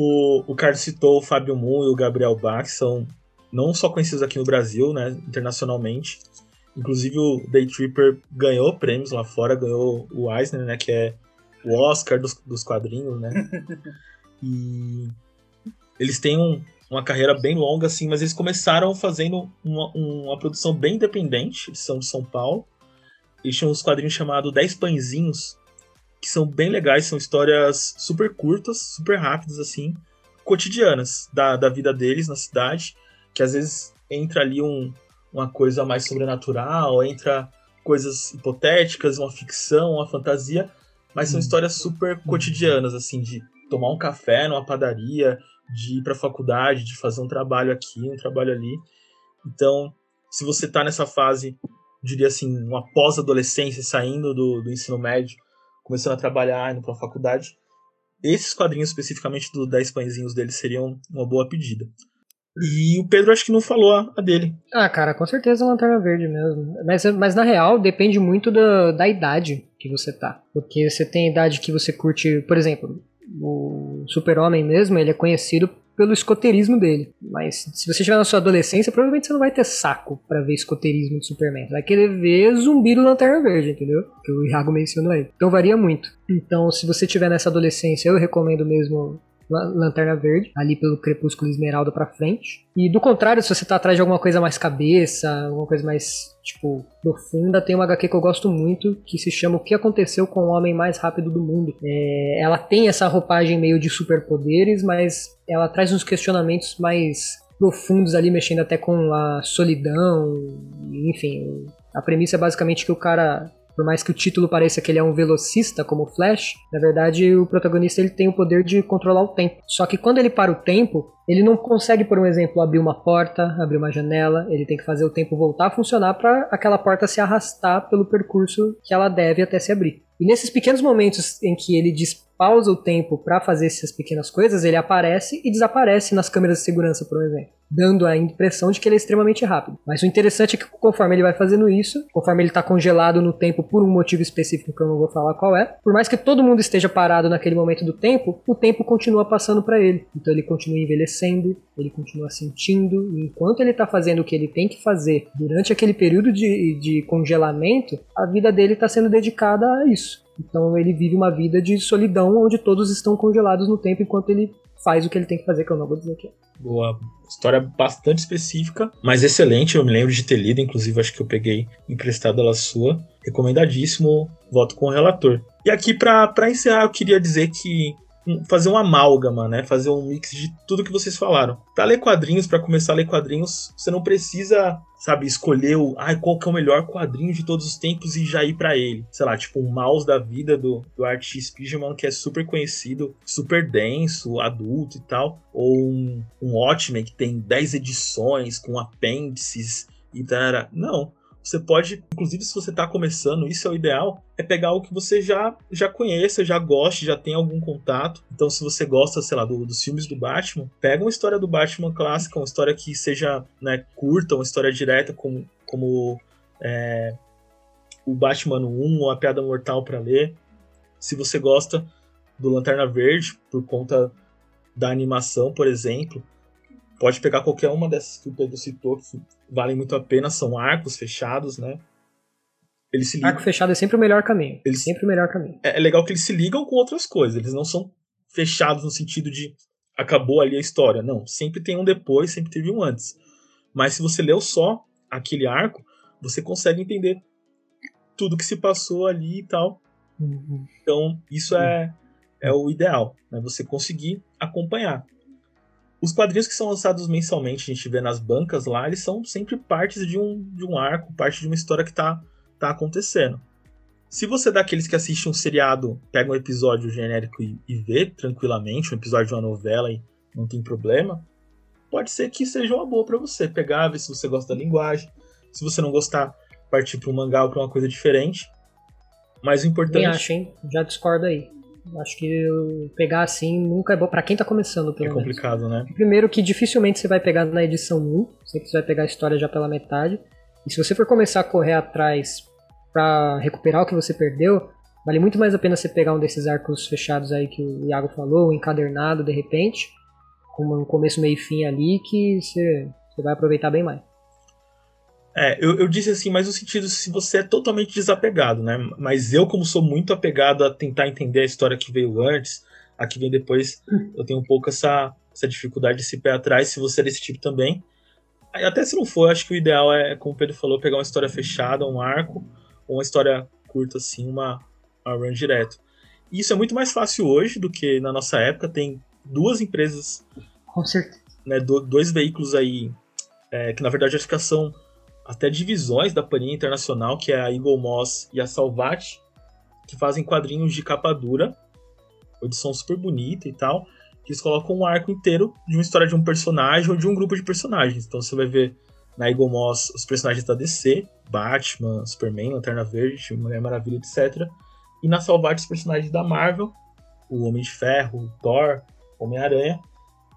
O, o Carlos citou o Fábio Moon e o Gabriel Bach, são não só conhecidos aqui no Brasil, né, internacionalmente. Inclusive o Day Tripper ganhou prêmios lá fora, ganhou o Eisner, né? Que é o Oscar dos, dos quadrinhos, né? e eles têm um, uma carreira bem longa, assim, mas eles começaram fazendo uma, uma produção bem independente, eles são de São Paulo. Eles tinham uns quadrinhos chamados Dez Pãezinhos, que são bem legais, são histórias super curtas, super rápidas, assim, cotidianas da, da vida deles na cidade, que às vezes entra ali um, uma coisa mais sobrenatural, entra coisas hipotéticas, uma ficção, uma fantasia, mas são histórias super cotidianas, assim, de tomar um café numa padaria, de ir para a faculdade, de fazer um trabalho aqui, um trabalho ali. Então, se você está nessa fase, diria assim, uma pós-adolescência, saindo do, do ensino médio, começando a trabalhar, indo para faculdade, esses quadrinhos especificamente do 10 pãezinhos dele seriam uma boa pedida. E o Pedro acho que não falou a, dele. Ah, cara, com certeza a Lanterna Verde mesmo. Mas, mas na real, depende muito da, da idade que você tá. Porque você tem idade que você curte, por exemplo, o Super-Homem mesmo, ele é conhecido pelo escoteirismo dele. Mas se você estiver na sua adolescência, provavelmente você não vai ter saco para ver escoteirismo de Superman. Vai querer ver zumbi do Lanterna Verde, entendeu? Que o Iago mencionou aí. Então varia muito. Então, se você estiver nessa adolescência, eu recomendo mesmo Lanterna Verde, ali pelo Crepúsculo Esmeralda pra frente. E do contrário, se você tá atrás de alguma coisa mais cabeça, alguma coisa mais, tipo, profunda, tem uma HQ que eu gosto muito, que se chama O que Aconteceu com o Homem Mais Rápido do Mundo. É, ela tem essa roupagem meio de superpoderes, mas ela traz uns questionamentos mais profundos ali, mexendo até com a solidão, enfim. A premissa é basicamente que o cara por mais que o título pareça que ele é um velocista como o Flash, na verdade o protagonista ele tem o poder de controlar o tempo. Só que quando ele para o tempo, ele não consegue, por um exemplo, abrir uma porta, abrir uma janela, ele tem que fazer o tempo voltar a funcionar para aquela porta se arrastar pelo percurso que ela deve até se abrir. E nesses pequenos momentos em que ele pausa o tempo para fazer essas pequenas coisas, ele aparece e desaparece nas câmeras de segurança, por exemplo, dando a impressão de que ele é extremamente rápido. Mas o interessante é que conforme ele vai fazendo isso, conforme ele está congelado no tempo por um motivo específico que eu não vou falar qual é, por mais que todo mundo esteja parado naquele momento do tempo, o tempo continua passando para ele. Então ele continua envelhecendo, ele continua sentindo, e enquanto ele está fazendo o que ele tem que fazer durante aquele período de, de congelamento, a vida dele está sendo dedicada a isso. Então ele vive uma vida de solidão onde todos estão congelados no tempo enquanto ele faz o que ele tem que fazer, que eu não vou dizer aqui. Boa. História bastante específica, mas excelente. Eu me lembro de ter lido, inclusive acho que eu peguei emprestado ela sua. Recomendadíssimo. Voto com o relator. E aqui, para encerrar, eu queria dizer que fazer um amálgama, né? Fazer um mix de tudo que vocês falaram. Para ler quadrinhos, para começar a ler quadrinhos, você não precisa, sabe, escolher o, ai, qual que é o melhor quadrinho de todos os tempos e já ir para ele. Sei lá, tipo um mouse da vida do, do Art Spiegelman, que é super conhecido, super denso, adulto e tal, ou um, um Watchmen que tem 10 edições com apêndices e tal. Não, você pode, inclusive se você está começando, isso é o ideal, é pegar o que você já já conheça, já goste, já tem algum contato. Então, se você gosta, sei lá, do, dos filmes do Batman, pega uma história do Batman clássica, uma história que seja né, curta, uma história direta, como, como é, o Batman 1 ou a Piada Mortal para ler. Se você gosta do Lanterna Verde, por conta da animação, por exemplo, pode pegar qualquer uma dessas que o Pedro citou, que valem muito a pena, são arcos fechados, né? Eles se ligam... Arco fechado é sempre o melhor caminho. Eles... Sempre o melhor caminho. É, é legal que eles se ligam com outras coisas, eles não são fechados no sentido de acabou ali a história. Não, sempre tem um depois, sempre teve um antes. Mas se você leu só aquele arco, você consegue entender tudo que se passou ali e tal. Uhum. Então, isso é, é o ideal, né? Você conseguir acompanhar. Os quadrinhos que são lançados mensalmente, a gente vê nas bancas lá, eles são sempre partes de um, de um arco, parte de uma história que tá, tá acontecendo. Se você é daqueles que assiste um seriado, pega um episódio genérico e, e vê tranquilamente, um episódio de uma novela e não tem problema, pode ser que seja uma boa para você pegar, ver se você gosta da linguagem. Se você não gostar, partir para um mangá ou para uma coisa diferente. Mas o importante. Nem acho, hein? Já discordo aí. Acho que pegar assim nunca é bom para quem tá começando, pelo É complicado, menos. né? Primeiro que dificilmente você vai pegar na edição 1, sempre você vai pegar a história já pela metade. E se você for começar a correr atrás para recuperar o que você perdeu, vale muito mais a pena você pegar um desses arcos fechados aí que o Iago falou, um encadernado de repente, com um começo, meio e fim ali, que você, você vai aproveitar bem mais. É, eu, eu disse assim, mas no sentido se você é totalmente desapegado, né? Mas eu, como sou muito apegado a tentar entender a história que veio antes, a que vem depois, eu tenho um pouco essa, essa dificuldade de se pé atrás, se você é desse tipo também. Até se não for, acho que o ideal é, como o Pedro falou, pegar uma história fechada, um arco, ou uma história curta, assim, uma, uma run direto. E isso é muito mais fácil hoje do que na nossa época. Tem duas empresas Com certeza. né, do- dois veículos aí, é, que na verdade acho que são até divisões da Panini Internacional, que é a Eagle Moss e a Salvat, que fazem quadrinhos de capa dura, edição super bonita e tal, que eles colocam um arco inteiro de uma história de um personagem ou de um grupo de personagens. Então você vai ver na Eagle Moss os personagens da DC, Batman, Superman, Lanterna Verde, Mulher Maravilha, etc. E na Salvat os personagens da Marvel, o Homem de Ferro, o Thor, Homem-Aranha,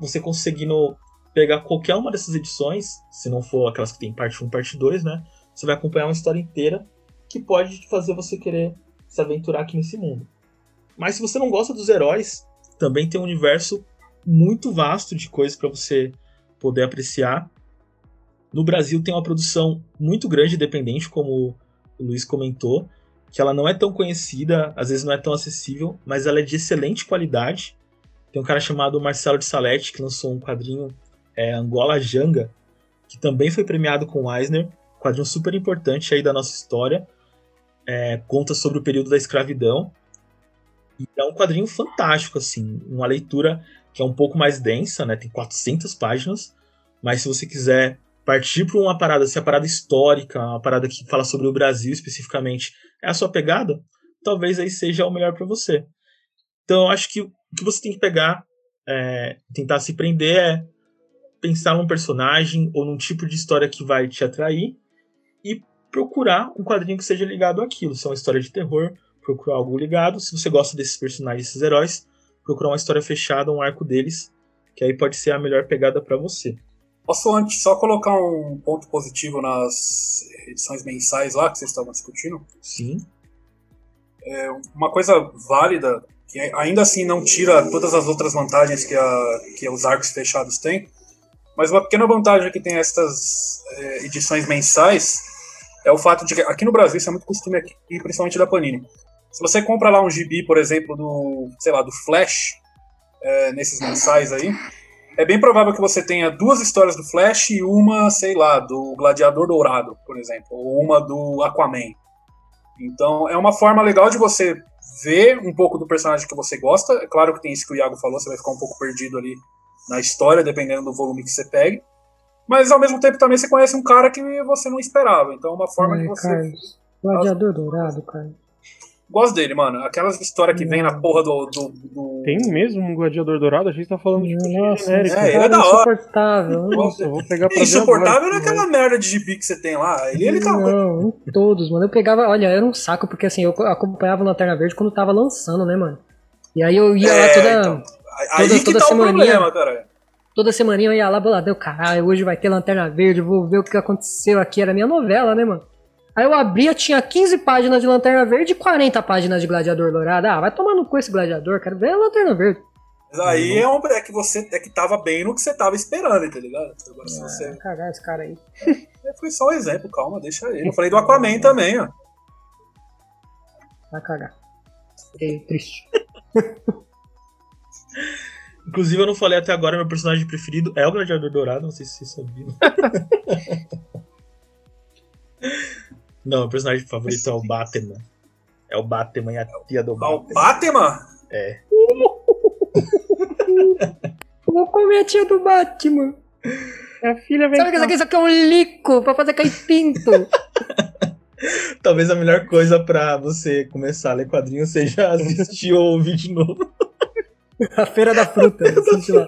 você conseguindo pegar qualquer uma dessas edições, se não for aquelas que tem parte 1, parte 2, né? Você vai acompanhar uma história inteira que pode fazer você querer se aventurar aqui nesse mundo. Mas se você não gosta dos heróis, também tem um universo muito vasto de coisas para você poder apreciar. No Brasil tem uma produção muito grande independente, como o Luiz comentou, que ela não é tão conhecida, às vezes não é tão acessível, mas ela é de excelente qualidade. Tem um cara chamado Marcelo de Salete que lançou um quadrinho é, Angola Janga, que também foi premiado com Eisner, quadrinho super importante aí da nossa história, é, conta sobre o período da escravidão, e é um quadrinho fantástico, assim, uma leitura que é um pouco mais densa, né, tem 400 páginas, mas se você quiser partir para uma parada, se a parada histórica, uma parada que fala sobre o Brasil especificamente, é a sua pegada, talvez aí seja o melhor para você. Então eu acho que o que você tem que pegar, é, tentar se prender é pensar num personagem ou num tipo de história que vai te atrair e procurar um quadrinho que seja ligado àquilo. Se é uma história de terror, procurar algo ligado. Se você gosta desses personagens, desses heróis, procurar uma história fechada, um arco deles, que aí pode ser a melhor pegada para você. Posso antes só colocar um ponto positivo nas edições mensais lá que vocês estavam discutindo? Sim. Uma coisa válida, que ainda assim não tira todas as outras vantagens que, a, que os arcos fechados têm, mas uma pequena vantagem que tem essas é, edições mensais é o fato de que aqui no Brasil isso é muito costume aqui, principalmente da Panini. Se você compra lá um gibi, por exemplo, do, sei lá, do Flash, é, nesses mensais aí, é bem provável que você tenha duas histórias do Flash e uma, sei lá, do Gladiador Dourado, por exemplo, ou uma do Aquaman. Então é uma forma legal de você ver um pouco do personagem que você gosta. É claro que tem isso que o Iago falou, você vai ficar um pouco perdido ali na história, dependendo do volume que você pegue. Mas ao mesmo tempo também você conhece um cara que você não esperava. Então é uma forma Ai, de você. Carlos. Gladiador dourado, cara. Gosto dele, mano. Aquelas histórias que vem na porra do. do, do- Tem mesmo um gladiador dourado? A gente tá falando de coisa Nossa, genérica. É, ele é da hora. insuportável. Nossa, eu vou pegar pra É insuportável agora. naquela merda de gibi que você tem lá. Ele, ele tá. Não, em todos, mano. Eu pegava, olha, era um saco, porque assim, eu acompanhava o Lanterna Verde quando tava lançando, né, mano? E aí eu ia lá É, toda, então. Aí toda- que toda tá o semaninha. problema, cara. toda semaninha eu ia lá boladão, caralho, hoje vai ter Lanterna Verde, vou ver o que aconteceu aqui. Era minha novela, né, mano? Aí eu abria, tinha 15 páginas de Lanterna Verde e 40 páginas de Gladiador Dourado. Ah, vai tomar no cu esse Gladiador, quero ver a Lanterna Verde. Mas aí é, um, é que você é que tava bem no que você tava esperando, tá ligado? Agora se você. Ah, cagar esse cara aí. Foi só um exemplo, calma, deixa ele. Eu falei do Aquaman também, ó. Vai cagar. Fiquei triste. Inclusive, eu não falei até agora, meu personagem preferido é o Gladiador Dourado, não sei se vocês sabiam. não, meu personagem favorito é o Batman. É o Batman e a tia do Ah, o Batman. Batman? Vou comer a tia do Batman. A filha vem Sabe que isso aqui, isso aqui é um lico pra fazer cair pinto. Talvez a melhor coisa pra você começar a ler quadrinhos seja assistir ou ouvir de novo. A feira da fruta. assiste lá.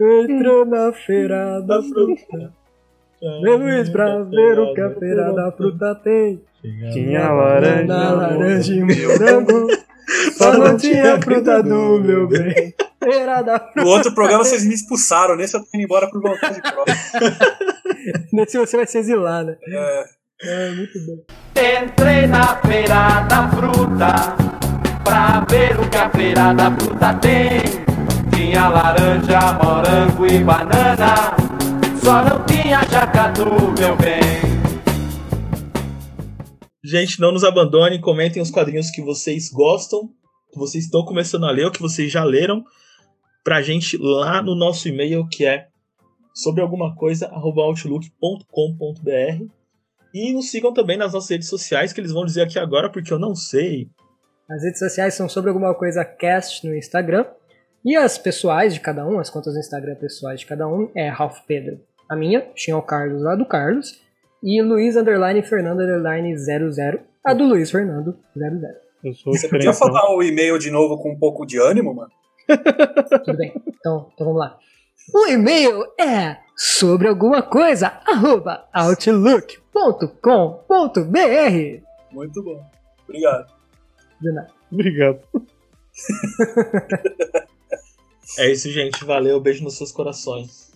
Entrou na feira da fruta. Vê Luiz pra ver o que a feira da fruta tem. Tinha laranja, laranja e morango. Só não tinha fruta do meu bem. Feira da fruta. No outro programa vocês me expulsaram, nesse eu tô indo embora por vontade própria. Nesse você vai se exilar, né? É, É, muito bom. Entrei na feira da fruta pra ver o que a feira da fruta tem. Tinha laranja, morango e banana. só não tinha jacatu, meu bem. Gente, não nos abandonem, comentem os quadrinhos que vocês gostam, que vocês estão começando a ler ou que vocês já leram, pra gente lá no nosso e-mail que é sobre alguma coisa outlook.com.br e nos sigam também nas nossas redes sociais que eles vão dizer aqui agora porque eu não sei. As redes sociais são sobre alguma coisa cast no Instagram. E as pessoais de cada um, as contas do Instagram pessoais de cada um, é Ralph Pedro. A minha, tinha o Carlos lá do Carlos. E Luiz Underline Fernando Underline 00. A do Luiz Fernando 00. Eu sou Você podia falar o e-mail de novo com um pouco de ânimo, mano? Tudo bem. Então, então vamos lá. O e-mail é sobre alguma coisa, arroba outlook.com.br. Muito bom. Obrigado. De nada. Obrigado. É isso, gente. Valeu, beijo nos seus corações.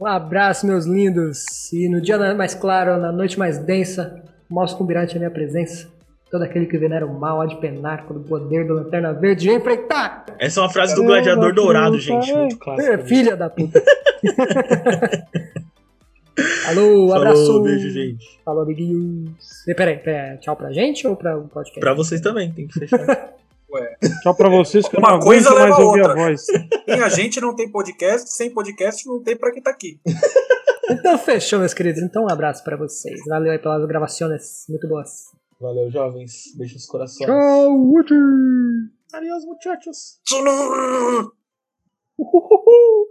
Um abraço, meus lindos. E no dia mais claro, na noite mais densa, o mouse combinante é minha presença. Todo aquele que venera o mal há de penar quando o poder da lanterna verde empreitar. Essa é uma frase do Gladiador Dourado, gente. Muito É, clássico. filha da puta. Alô, abraço. Falou, beijo, gente. Falou, amiguinhos. E, Peraí, peraí, tchau pra gente ou pra o podcast? Pra vocês também, tem que fechar. Ué. Tchau pra vocês que eu Uma não coisa aguento mais leva a ouvir a outra. voz. Sem a gente não tem podcast, sem podcast não tem pra quem tá aqui. Então fechou, meus queridos. Então um abraço pra vocês. Valeu aí pelas gravações muito boas. Valeu, jovens. Beijo nos corações. Tchau, Woody. Adiós, muchachos. Tchau. Uhuhu.